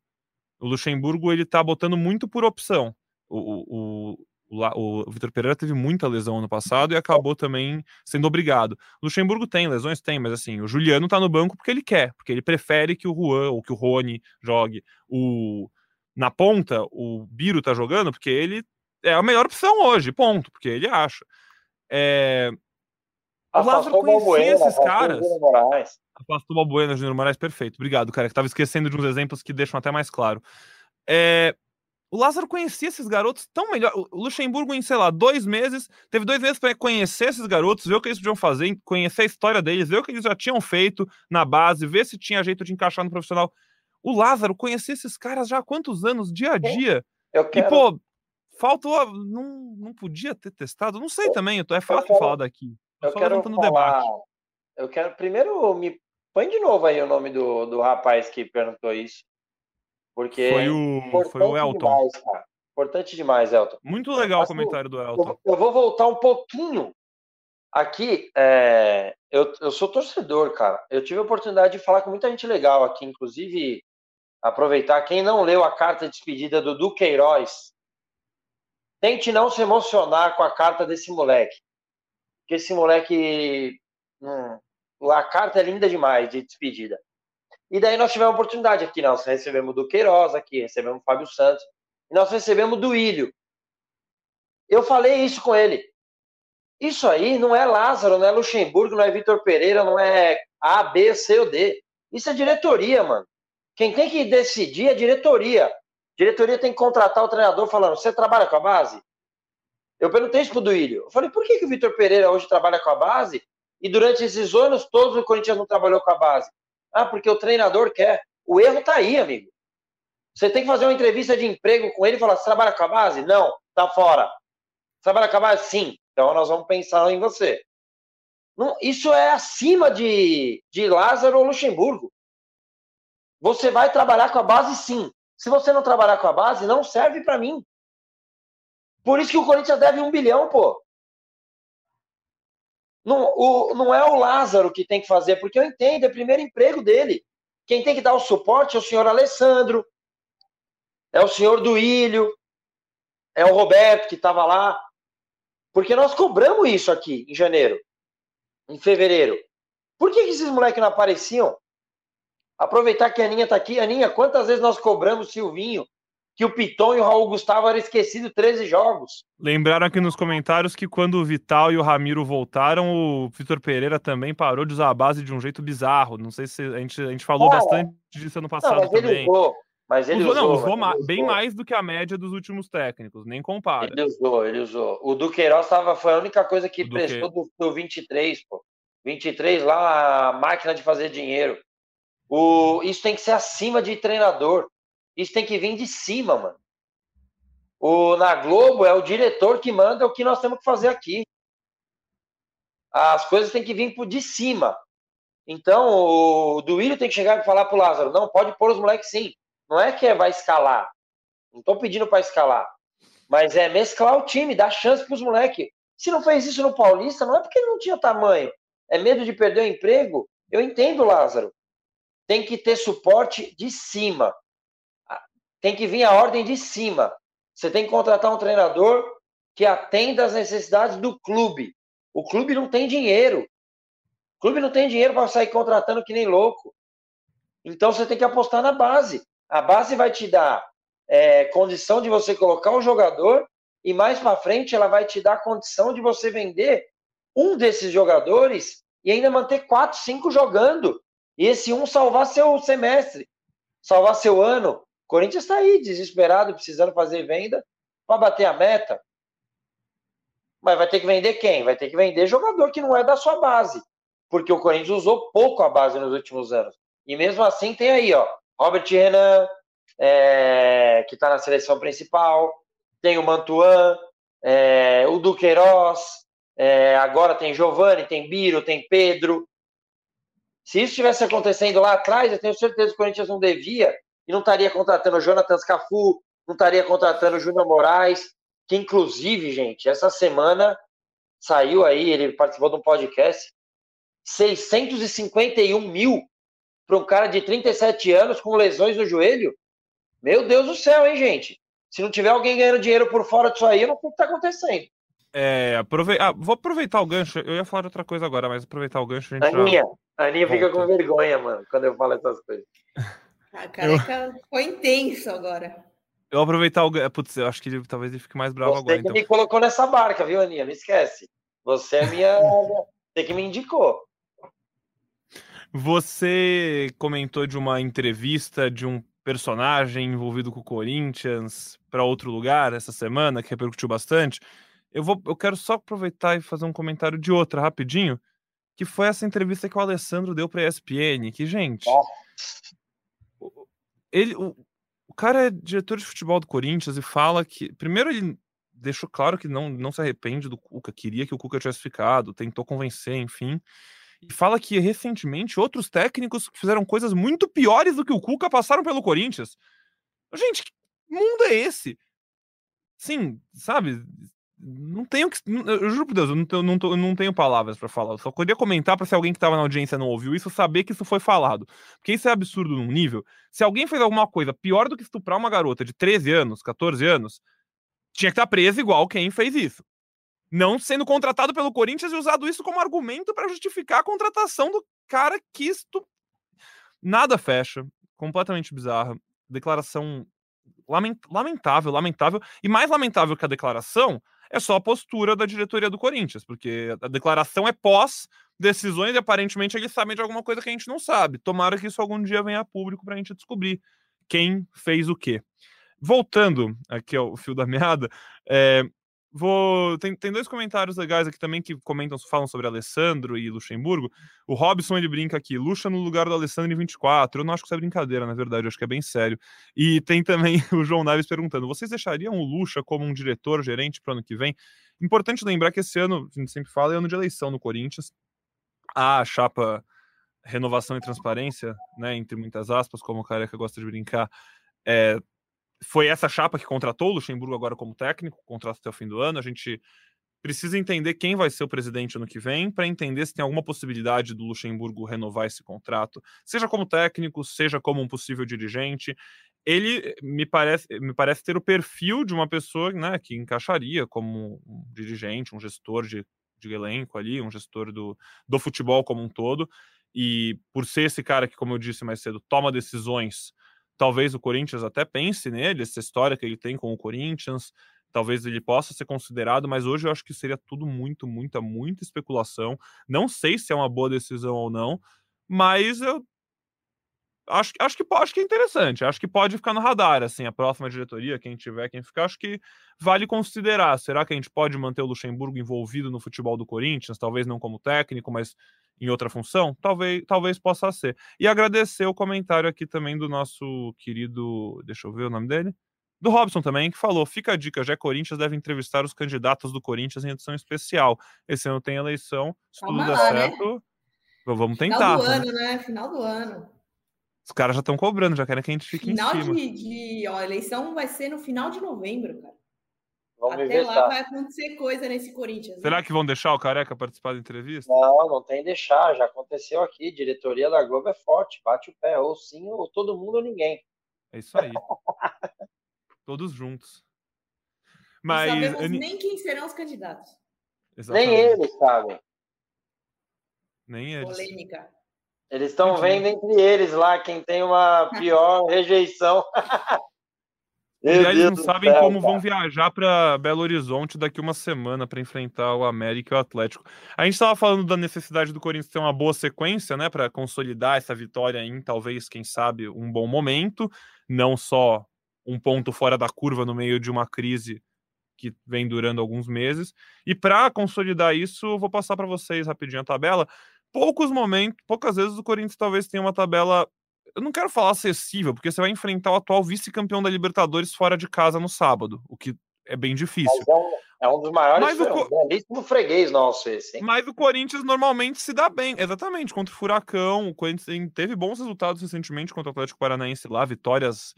O Luxemburgo, ele tá botando muito por opção. O, o, o, o Vitor Pereira teve muita lesão ano passado e acabou também sendo obrigado. O Luxemburgo tem lesões? Tem, mas assim, o Juliano tá no banco porque ele quer, porque ele prefere que o Juan ou que o Rony jogue. O, na ponta, o Biro tá jogando porque ele é a melhor opção hoje, ponto, porque ele acha. É... O Lázaro conhecia esses caras. Afastou o Balbuena, Júnior Moraes, perfeito. Obrigado, cara, que tava esquecendo de uns exemplos que deixam até mais claro. É... O Lázaro conhecia esses garotos tão melhor. O Luxemburgo, em, sei lá, dois meses, teve dois meses para conhecer esses garotos, ver o que eles podiam fazer, conhecer a história deles, ver o que eles já tinham feito na base, ver se tinha jeito de encaixar no profissional. O Lázaro conhecia esses caras já há quantos anos, dia a dia. Eu quero... E, pô, faltou. Não, não podia ter testado. Não sei também, é fácil quero... falar daqui. Eu, eu quero falar... debate. Eu quero. Primeiro, me põe de novo aí o nome do, do rapaz que perguntou isso. Porque foi o, foi o Elton. Demais. Importante demais, Elton. Muito legal Mas, o comentário do Elton. Eu, eu, vou voltar um pouquinho. Aqui, é, eu, eu sou torcedor, cara. Eu tive a oportunidade de falar com muita gente legal aqui, inclusive aproveitar. Quem não leu a carta de despedida do Duqueiroz, tente não se emocionar com a carta desse moleque. Porque esse moleque. Hum, a carta é linda demais de despedida. E daí nós tivemos oportunidade aqui, nós recebemos do Queiroz aqui, recebemos do Fábio Santos, e nós recebemos do Ilho. Eu falei isso com ele. Isso aí não é Lázaro, não é Luxemburgo, não é Vitor Pereira, não é A, B, C ou D. Isso é diretoria, mano. Quem tem que decidir é diretoria. Diretoria tem que contratar o treinador falando: você trabalha com a base? Eu perguntei isso pro Duílio. Eu falei: por que, que o Vitor Pereira hoje trabalha com a base e durante esses anos todos o Corinthians não trabalhou com a base? Ah, porque o treinador quer. O erro está aí, amigo. Você tem que fazer uma entrevista de emprego com ele e falar: você trabalha com a base? Não, tá fora. Trabalha com a base? Sim. Então nós vamos pensar em você. Não, isso é acima de, de Lázaro ou Luxemburgo. Você vai trabalhar com a base, sim. Se você não trabalhar com a base, não serve para mim. Por isso que o Corinthians deve um bilhão, pô. Não, o, não é o Lázaro que tem que fazer, porque eu entendo, é o primeiro emprego dele. Quem tem que dar o suporte é o senhor Alessandro, é o senhor Duílio, é o Roberto que estava lá. Porque nós cobramos isso aqui em janeiro, em fevereiro. Por que, que esses moleques não apareciam? Aproveitar que a Aninha está aqui. Aninha, quantas vezes nós cobramos Silvinho, que o Piton e o Raul Gustavo eram esquecidos 13 jogos. Lembraram aqui nos comentários que quando o Vital e o Ramiro voltaram, o Vitor Pereira também parou de usar a base de um jeito bizarro. Não sei se a gente, a gente falou bastante disso ano passado não, mas também. Ele usou, mas ele usou, usou, não, usou, ma bem mais do que a média dos últimos técnicos, nem compara. Ele usou, ele usou. O Duqueiroz tava, foi a única coisa que prestou do, do 23, pô. 23 lá, a máquina de fazer dinheiro. O, isso tem que ser acima de treinador. Isso tem que vir de cima, mano. O, na Globo é o diretor que manda o que nós temos que fazer aqui. As coisas têm que vir de cima. Então, o Duílio tem que chegar e falar pro Lázaro: não, pode pôr os moleques sim. Não é que é, vai escalar. Não estou pedindo para escalar. Mas é mesclar o time, dar chance para os moleques. Se não fez isso no Paulista, não é porque não tinha tamanho. É medo de perder o emprego. Eu entendo, Lázaro. Tem que ter suporte de cima tem que vir a ordem de cima. Você tem que contratar um treinador que atenda às necessidades do clube. O clube não tem dinheiro. O clube não tem dinheiro para sair contratando que nem louco. Então você tem que apostar na base. A base vai te dar é, condição de você colocar o jogador e mais para frente ela vai te dar condição de você vender um desses jogadores e ainda manter quatro, cinco jogando. E esse um salvar seu semestre, salvar seu ano, o Corinthians está aí, desesperado, precisando fazer venda para bater a meta. Mas vai ter que vender quem? Vai ter que vender jogador que não é da sua base. Porque o Corinthians usou pouco a base nos últimos anos. E mesmo assim tem aí, ó, Robert Renan, é, que está na seleção principal, tem o Mantuan, é, o Duqueiroz, é, agora tem Giovani, tem Biro, tem Pedro. Se isso estivesse acontecendo lá atrás, eu tenho certeza que o Corinthians não devia e não estaria contratando o Jonathan Scafu, não estaria contratando o Júnior Moraes, que inclusive, gente, essa semana saiu aí, ele participou de um podcast, 651 mil para um cara de 37 anos com lesões no joelho. Meu Deus do céu, hein, gente? Se não tiver alguém ganhando dinheiro por fora disso aí, não sei o que está acontecendo. É, aprove... Ah, vou aproveitar o gancho. Eu ia falar de outra coisa agora, mas aproveitar o gancho. A gente Aninha, já... a Aninha fica com vergonha, mano, quando eu falo essas coisas. A careca eu... foi intenso agora. Eu aproveitar o. Putz, eu acho que ele, talvez ele fique mais bravo Você agora. que Então. me colocou nessa barca, viu, Aninha? Não esquece. Você é minha. Você que me indicou. Você comentou de uma entrevista de um personagem envolvido com o Corinthians para outro lugar essa semana, que repercutiu bastante. Eu, vou, eu quero só aproveitar e fazer um comentário de outra rapidinho, que foi essa entrevista que o Alessandro deu para a ESPN, que, gente, Nossa. ele, o, o cara é diretor de futebol do Corinthians e fala que. Primeiro, ele deixou claro que não, não se arrepende do Cuca, queria que o Cuca tivesse ficado, tentou convencer, enfim. E fala que recentemente outros técnicos fizeram coisas muito piores do que o Cuca passaram pelo Corinthians. Gente, que mundo é esse? Sim, sabe? Não tenho que. Eu juro por Deus, eu não, tenho, não, tô, não tenho palavras para falar. Eu só queria comentar para se alguém que estava na audiência não ouviu isso, saber que isso foi falado. Porque isso é absurdo num nível. Se alguém fez alguma coisa pior do que estuprar uma garota de 13 anos, 14 anos, tinha que estar preso igual quem fez isso. Não sendo contratado pelo Corinthians e usado isso como argumento para justificar a contratação do cara que estu... nada fecha. Completamente bizarra. Declaração lamentável, lamentável. E mais lamentável que a declaração é só a postura da diretoria do Corinthians, porque a declaração é pós decisões e aparentemente eles sabem de alguma coisa que a gente não sabe. Tomara que isso algum dia venha a público para a gente descobrir quem fez o quê. Voltando aqui ao fio da meada, é, vou tem, tem dois comentários legais aqui também que comentam, falam sobre Alessandro e Luxemburgo. O Robson ele brinca aqui, Luxa no lugar do Alessandro em 24. Eu não acho que isso é brincadeira, na verdade, eu acho que é bem sério. E tem também o João Naves perguntando: vocês deixariam o Luxa como um diretor, gerente para o ano que vem? Importante lembrar que esse ano, a gente sempre fala, é ano de eleição no Corinthians. A chapa renovação e transparência, né, entre muitas aspas, como o Careca gosta de brincar, é, foi essa chapa que contratou o Luxemburgo agora como técnico, contrato até o fim do ano. A gente precisa entender quem vai ser o presidente ano que vem para entender se tem alguma possibilidade do Luxemburgo renovar esse contrato, seja como técnico, seja como um possível dirigente. Ele me parece, me parece ter o perfil de uma pessoa né, que encaixaria como um dirigente, um gestor de, de elenco ali, um gestor do, do futebol como um todo. E por ser esse cara que, como eu disse mais cedo, toma decisões talvez o Corinthians até pense nele, essa história que ele tem com o Corinthians, talvez ele possa ser considerado, mas hoje eu acho que seria tudo muito, muita, muita especulação. Não sei se é uma boa decisão ou não, mas eu acho, acho, que, acho que é interessante, acho que pode ficar no radar, assim, a próxima diretoria, quem tiver, quem ficar, acho que vale considerar. Será que a gente pode manter o Luxemburgo envolvido no futebol do Corinthians? Talvez não como técnico, mas em outra função? Talvez, talvez possa ser. E agradecer o comentário aqui também do nosso querido, deixa eu ver o nome dele, do Robson também, que falou: fica a dica, já Corinthians deve entrevistar os candidatos do Corinthians em edição especial. Esse ano tem eleição, se tudo der lá, né? certo, vamos Final tentar. do vamos- ano, né? Final do ano. Os caras já estão cobrando, já querem que a gente fique Final em cima. de, de. Ó, eleição vai ser no final de novembro, cara. Vamos Até inventar. lá vai acontecer coisa nesse Corinthians. né? Será que vão deixar o Careca participar da entrevista? Não, não tem deixar, já aconteceu aqui. Diretoria da Globo é forte, bate o pé, ou sim, ou todo mundo ou ninguém. É isso aí. Todos juntos. Não Mas. sabemos Ani- nem quem serão os candidatos. Exatamente. Nem eles sabem. Nem eles. Polêmica. Eles estão vendo entre eles lá quem tem uma pior rejeição. E Meu eles Deus não sabem céu, como cara. vão viajar para Belo Horizonte daqui uma semana para enfrentar o América e o Atlético. A gente estava falando da necessidade do Corinthians ter uma boa sequência, né, para consolidar essa vitória em talvez, quem sabe, um bom momento, não só um ponto fora da curva no meio de uma crise que vem durando alguns meses. E para consolidar isso, eu vou passar para vocês rapidinho a tabela. Poucos momentos, poucas vezes o Corinthians talvez tenha uma tabela eu não quero falar acessível, porque você vai enfrentar o atual vice-campeão da Libertadores fora de casa no sábado, o que é bem difícil. É, um, é um dos maiores, Mas o é Co- belíssimo freguês nosso esse, hein? Mas o Corinthians normalmente se dá bem, exatamente, contra o Furacão. O Corinthians teve bons resultados recentemente contra o Atlético Paranaense lá, vitórias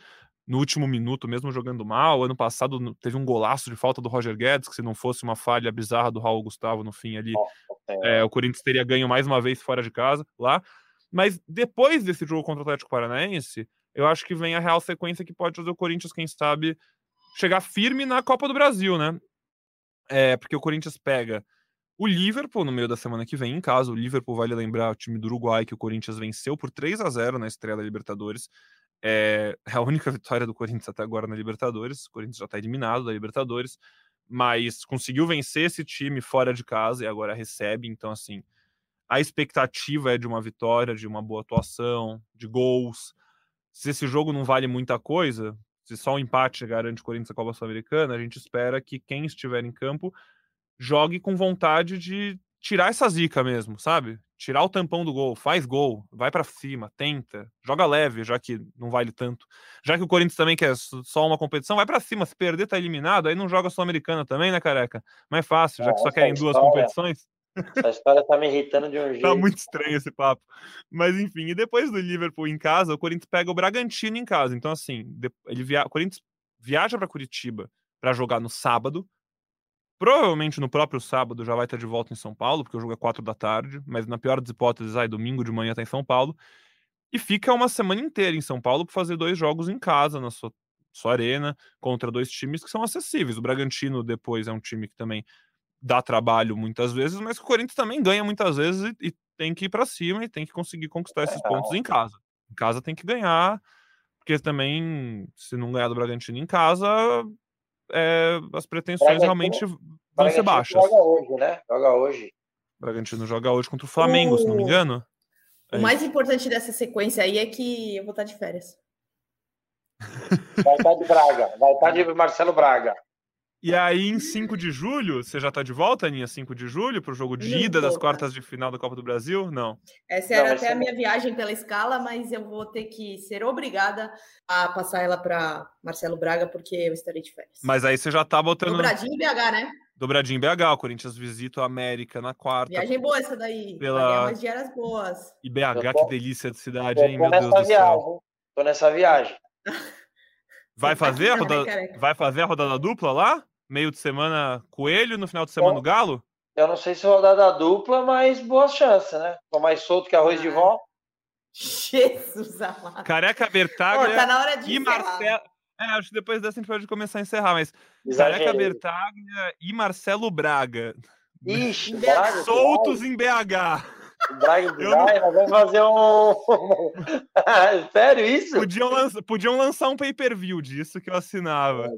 no último minuto, mesmo jogando mal. Ano passado teve um golaço de falta do Roger Guedes, que se não fosse uma falha bizarra do Raul Gustavo no fim ali, é, o Corinthians teria ganho mais uma vez fora de casa lá. Mas depois desse jogo contra o Atlético Paranaense, eu acho que vem a real sequência que pode fazer o Corinthians, quem sabe, chegar firme na Copa do Brasil, né? É, porque o Corinthians pega o Liverpool no meio da semana que vem, em casa. O Liverpool, vale lembrar, o time do Uruguai, que o Corinthians venceu por 3 a 0 na estreia da Libertadores. É, é a única vitória do Corinthians até agora na Libertadores. O Corinthians já está eliminado da Libertadores, mas conseguiu vencer esse time fora de casa e agora recebe. Então, assim, a expectativa é de uma vitória, de uma boa atuação, de gols. Se esse jogo não vale muita coisa, se só um empate garante o Corinthians a Copa Sul-Americana, a gente espera que quem estiver em campo jogue com vontade de tirar essa zica mesmo, sabe? Tirar o tampão do gol, faz gol, vai para cima, tenta, joga leve, já que não vale tanto. Já que o Corinthians também quer só uma competição, vai para cima, se perder tá eliminado, aí não joga Sul-Americana também, né, careca? Mais fácil, já que só querem duas competições. Essa história tá me irritando de um tá jeito. Tá muito estranho esse papo. Mas enfim, e depois do Liverpool em casa, o Corinthians pega o Bragantino em casa. Então, assim, ele via... o Corinthians viaja para Curitiba para jogar no sábado. Provavelmente no próprio sábado já vai estar de volta em São Paulo, porque o jogo é quatro da tarde, mas na pior das hipóteses, aí domingo de manhã tá em São Paulo. E fica uma semana inteira em São Paulo para fazer dois jogos em casa, na sua, sua arena, contra dois times que são acessíveis. O Bragantino depois é um time que também dá trabalho muitas vezes, mas o Corinthians também ganha muitas vezes e, e tem que ir para cima e tem que conseguir conquistar esses pontos em casa. Em casa tem que ganhar, porque também, se não ganhar do Bragantino em casa, é, as pretensões realmente vão ser baixas. Joga hoje, né? Joga hoje. O Bragantino joga hoje contra o Flamengo, o... se não me engano. É o mais importante dessa sequência aí é que eu vou estar de férias. Vai estar de Braga, vai estar de Marcelo Braga. E aí, em 5 de julho, você já tá de volta, Aninha? 5 de julho, para o jogo de ida das quartas de final da Copa do Brasil? Não. Essa era Não, até a minha viagem pela escala, mas eu vou ter que ser obrigada a passar ela para Marcelo Braga, porque eu estarei de férias. Mas aí você já tá botando. Dobradinho em BH, né? Dobradinho em BH, o Corinthians visita o América na quarta. Viagem boa essa daí. Pela... umas diárias boas. E BH, tô... que delícia de cidade, hein, meu Deus do céu. Tô nessa viagem. Vai fazer, a rodada... Vai fazer a rodada dupla lá? Meio de semana Coelho, no final de semana o Galo? Eu não sei se rodada dupla, mas boa chance, né? Tô mais solto que arroz ah. de vó. Jesus amado. Careca Bertaglia Pô, tá na hora de e Marcelo. É, acho que depois dessa a gente pode começar a encerrar, mas Exagerei. Careca Bertaglia e Marcelo Braga. Ixi, Braga, soltos em BH. Braga de não... vamos fazer um. Sério isso? Podiam, lança... Podiam lançar um pay-per-view disso que eu assinava.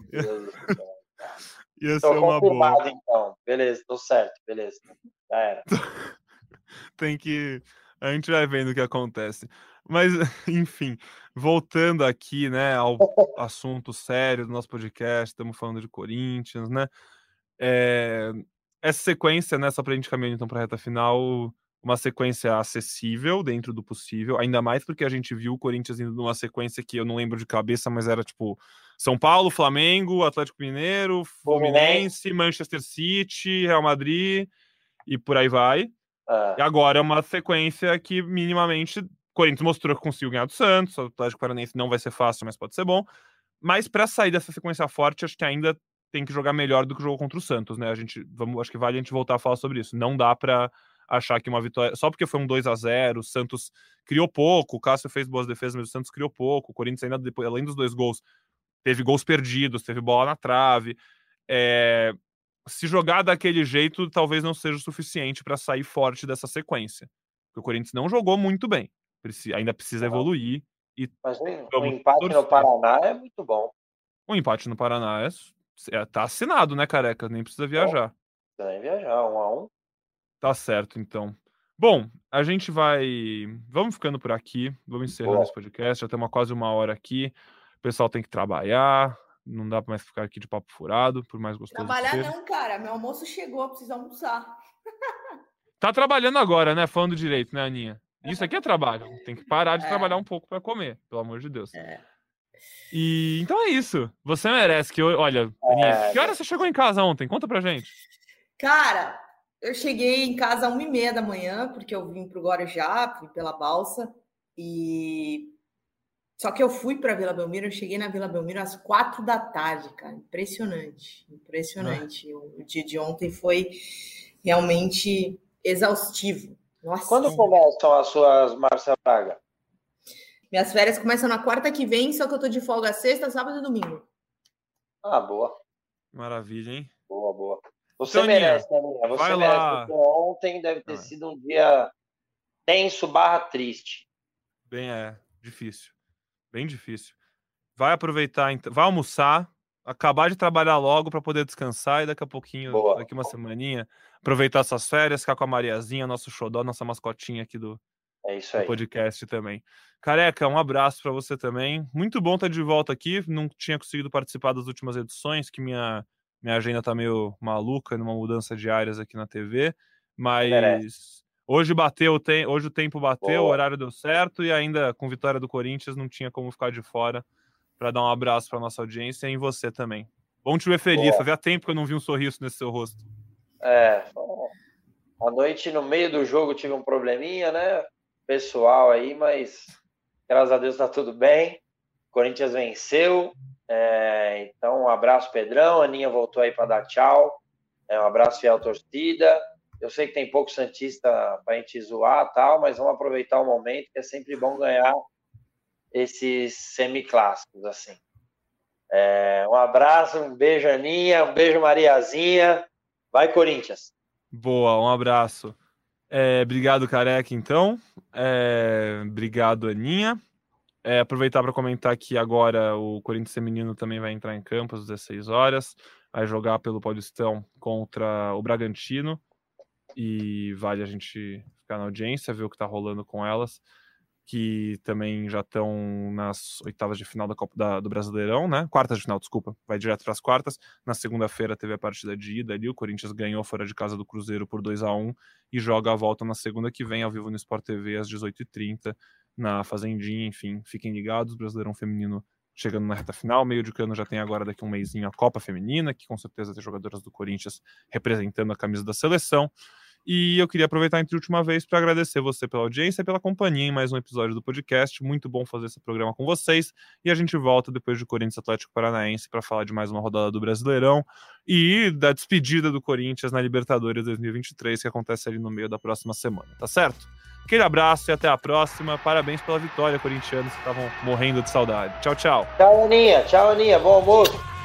Ia ser uma boa. então. Beleza, tô certo, beleza. Já era. Tem que. A gente vai vendo o que acontece. Mas, enfim, voltando aqui, né, ao assunto sério do nosso podcast, estamos falando de Corinthians, né? É... Essa sequência, né, só pra gente caminhar então pra reta final, uma sequência acessível dentro do possível, ainda mais porque a gente viu o Corinthians indo numa sequência que eu não lembro de cabeça, mas era tipo são Paulo, Flamengo, Atlético Mineiro, Fluminense, Manchester City, Real Madrid e por aí vai. É. E agora é uma sequência que minimamente o Corinthians mostrou que conseguiu ganhar do Santos, o Atlético Paranaense não vai ser fácil, mas pode ser bom. Mas para sair dessa sequência forte, acho que ainda tem que jogar melhor do que o jogo contra o Santos, né? A gente vamos, acho que vale a gente voltar a falar sobre isso. Não dá para achar que uma vitória, só porque foi um 2 a 0, o Santos criou pouco, o Cássio fez boas defesas, mas o Santos criou pouco, o Corinthians ainda depois, além dos dois gols, teve gols perdidos, teve bola na trave. É, se jogar daquele jeito, talvez não seja o suficiente para sair forte dessa sequência. Porque o Corinthians não jogou muito bem. Precisa, ainda precisa evoluir. E Mas um, um empate torcer. no Paraná é muito bom. Um empate no Paraná é, é, tá assinado, né, careca? Nem precisa viajar. Não precisa nem viajar, um a um. Tá certo, então. Bom, a gente vai. Vamos ficando por aqui. Vamos encerrando esse podcast. Já temos quase uma hora aqui. O pessoal tem que trabalhar, não dá mais ficar aqui de papo furado, por mais gostoso Trabalhar não, cara. Meu almoço chegou, preciso almoçar. Tá trabalhando agora, né? Falando direito, né, Aninha? Isso aqui é trabalho. Tem que parar de é. trabalhar um pouco para comer, pelo amor de Deus. É. E então é isso. Você merece que eu, olha, Aninha, é. que hora você chegou em casa ontem? Conta pra gente. Cara, eu cheguei em casa às uma e meia da manhã, porque eu vim pro Guarujá, fui pela balsa e só que eu fui para Vila Belmiro, eu cheguei na Vila Belmiro às quatro da tarde, cara. Impressionante, impressionante. Ah. O dia de ontem foi realmente exaustivo. Nossa. Quando começam as suas Márcia Braga? Minhas férias começam na quarta que vem, só que eu tô de folga sexta, sábado e domingo. Ah, boa. Maravilha, hein? Boa, boa. Você merece, né, minha? Você merece, lá. porque ontem deve ter ah. sido um dia tenso barra triste. Bem, é, difícil Bem difícil. Vai aproveitar, vai almoçar, acabar de trabalhar logo para poder descansar e daqui a pouquinho, Boa. daqui uma semaninha, aproveitar suas férias, ficar com a Mariazinha, nosso xodó, nossa mascotinha aqui do, é do podcast também. Careca, um abraço para você também. Muito bom estar de volta aqui. Não tinha conseguido participar das últimas edições, que minha, minha agenda tá meio maluca numa mudança de áreas aqui na TV, mas hoje bateu, tem, hoje o tempo bateu, Boa. o horário deu certo e ainda com vitória do Corinthians não tinha como ficar de fora para dar um abraço para nossa audiência e em você também. Bom te ver feliz, fazia tempo que eu não vi um sorriso nesse seu rosto. É, a noite no meio do jogo tive um probleminha, né? Pessoal aí, mas graças a Deus tá tudo bem. Corinthians venceu. É, então, um abraço, Pedrão. A Aninha voltou aí para dar tchau. É, um abraço, fiel torcida. Eu sei que tem pouco Santista para a gente zoar tal, mas vamos aproveitar o momento, que é sempre bom ganhar esses semiclássicos, assim. É, um abraço, um beijo, Aninha, um beijo, Mariazinha. Vai, Corinthians. Boa, um abraço. É, obrigado, Careca, então. É, obrigado, Aninha. É, aproveitar para comentar que agora o Corinthians Feminino também vai entrar em campo às 16 horas. Vai jogar pelo Paulistão contra o Bragantino. E vale a gente ficar na audiência, ver o que está rolando com elas que também já estão nas oitavas de final da Copa da, do Brasileirão, né? Quartas de final, desculpa, vai direto para as quartas. Na segunda-feira teve a partida de ida ali, o Corinthians ganhou fora de casa do Cruzeiro por 2 a 1 e joga a volta na segunda que vem, ao vivo no Sport TV, às 18h30, na Fazendinha, enfim, fiquem ligados, Brasileirão Feminino chegando na reta final, meio de cano já tem agora daqui um mêsinho a Copa Feminina, que com certeza tem jogadoras do Corinthians representando a camisa da seleção. E eu queria aproveitar entre última vez para agradecer você pela audiência e pela companhia em mais um episódio do podcast. Muito bom fazer esse programa com vocês. E a gente volta depois de Corinthians Atlético Paranaense para falar de mais uma rodada do Brasileirão e da despedida do Corinthians na Libertadores 2023, que acontece ali no meio da próxima semana, tá certo? Aquele abraço e até a próxima. Parabéns pela vitória, corintianos que estavam morrendo de saudade. Tchau, tchau. Tchau, Aninha. Tchau, Aninha. Bom almoço.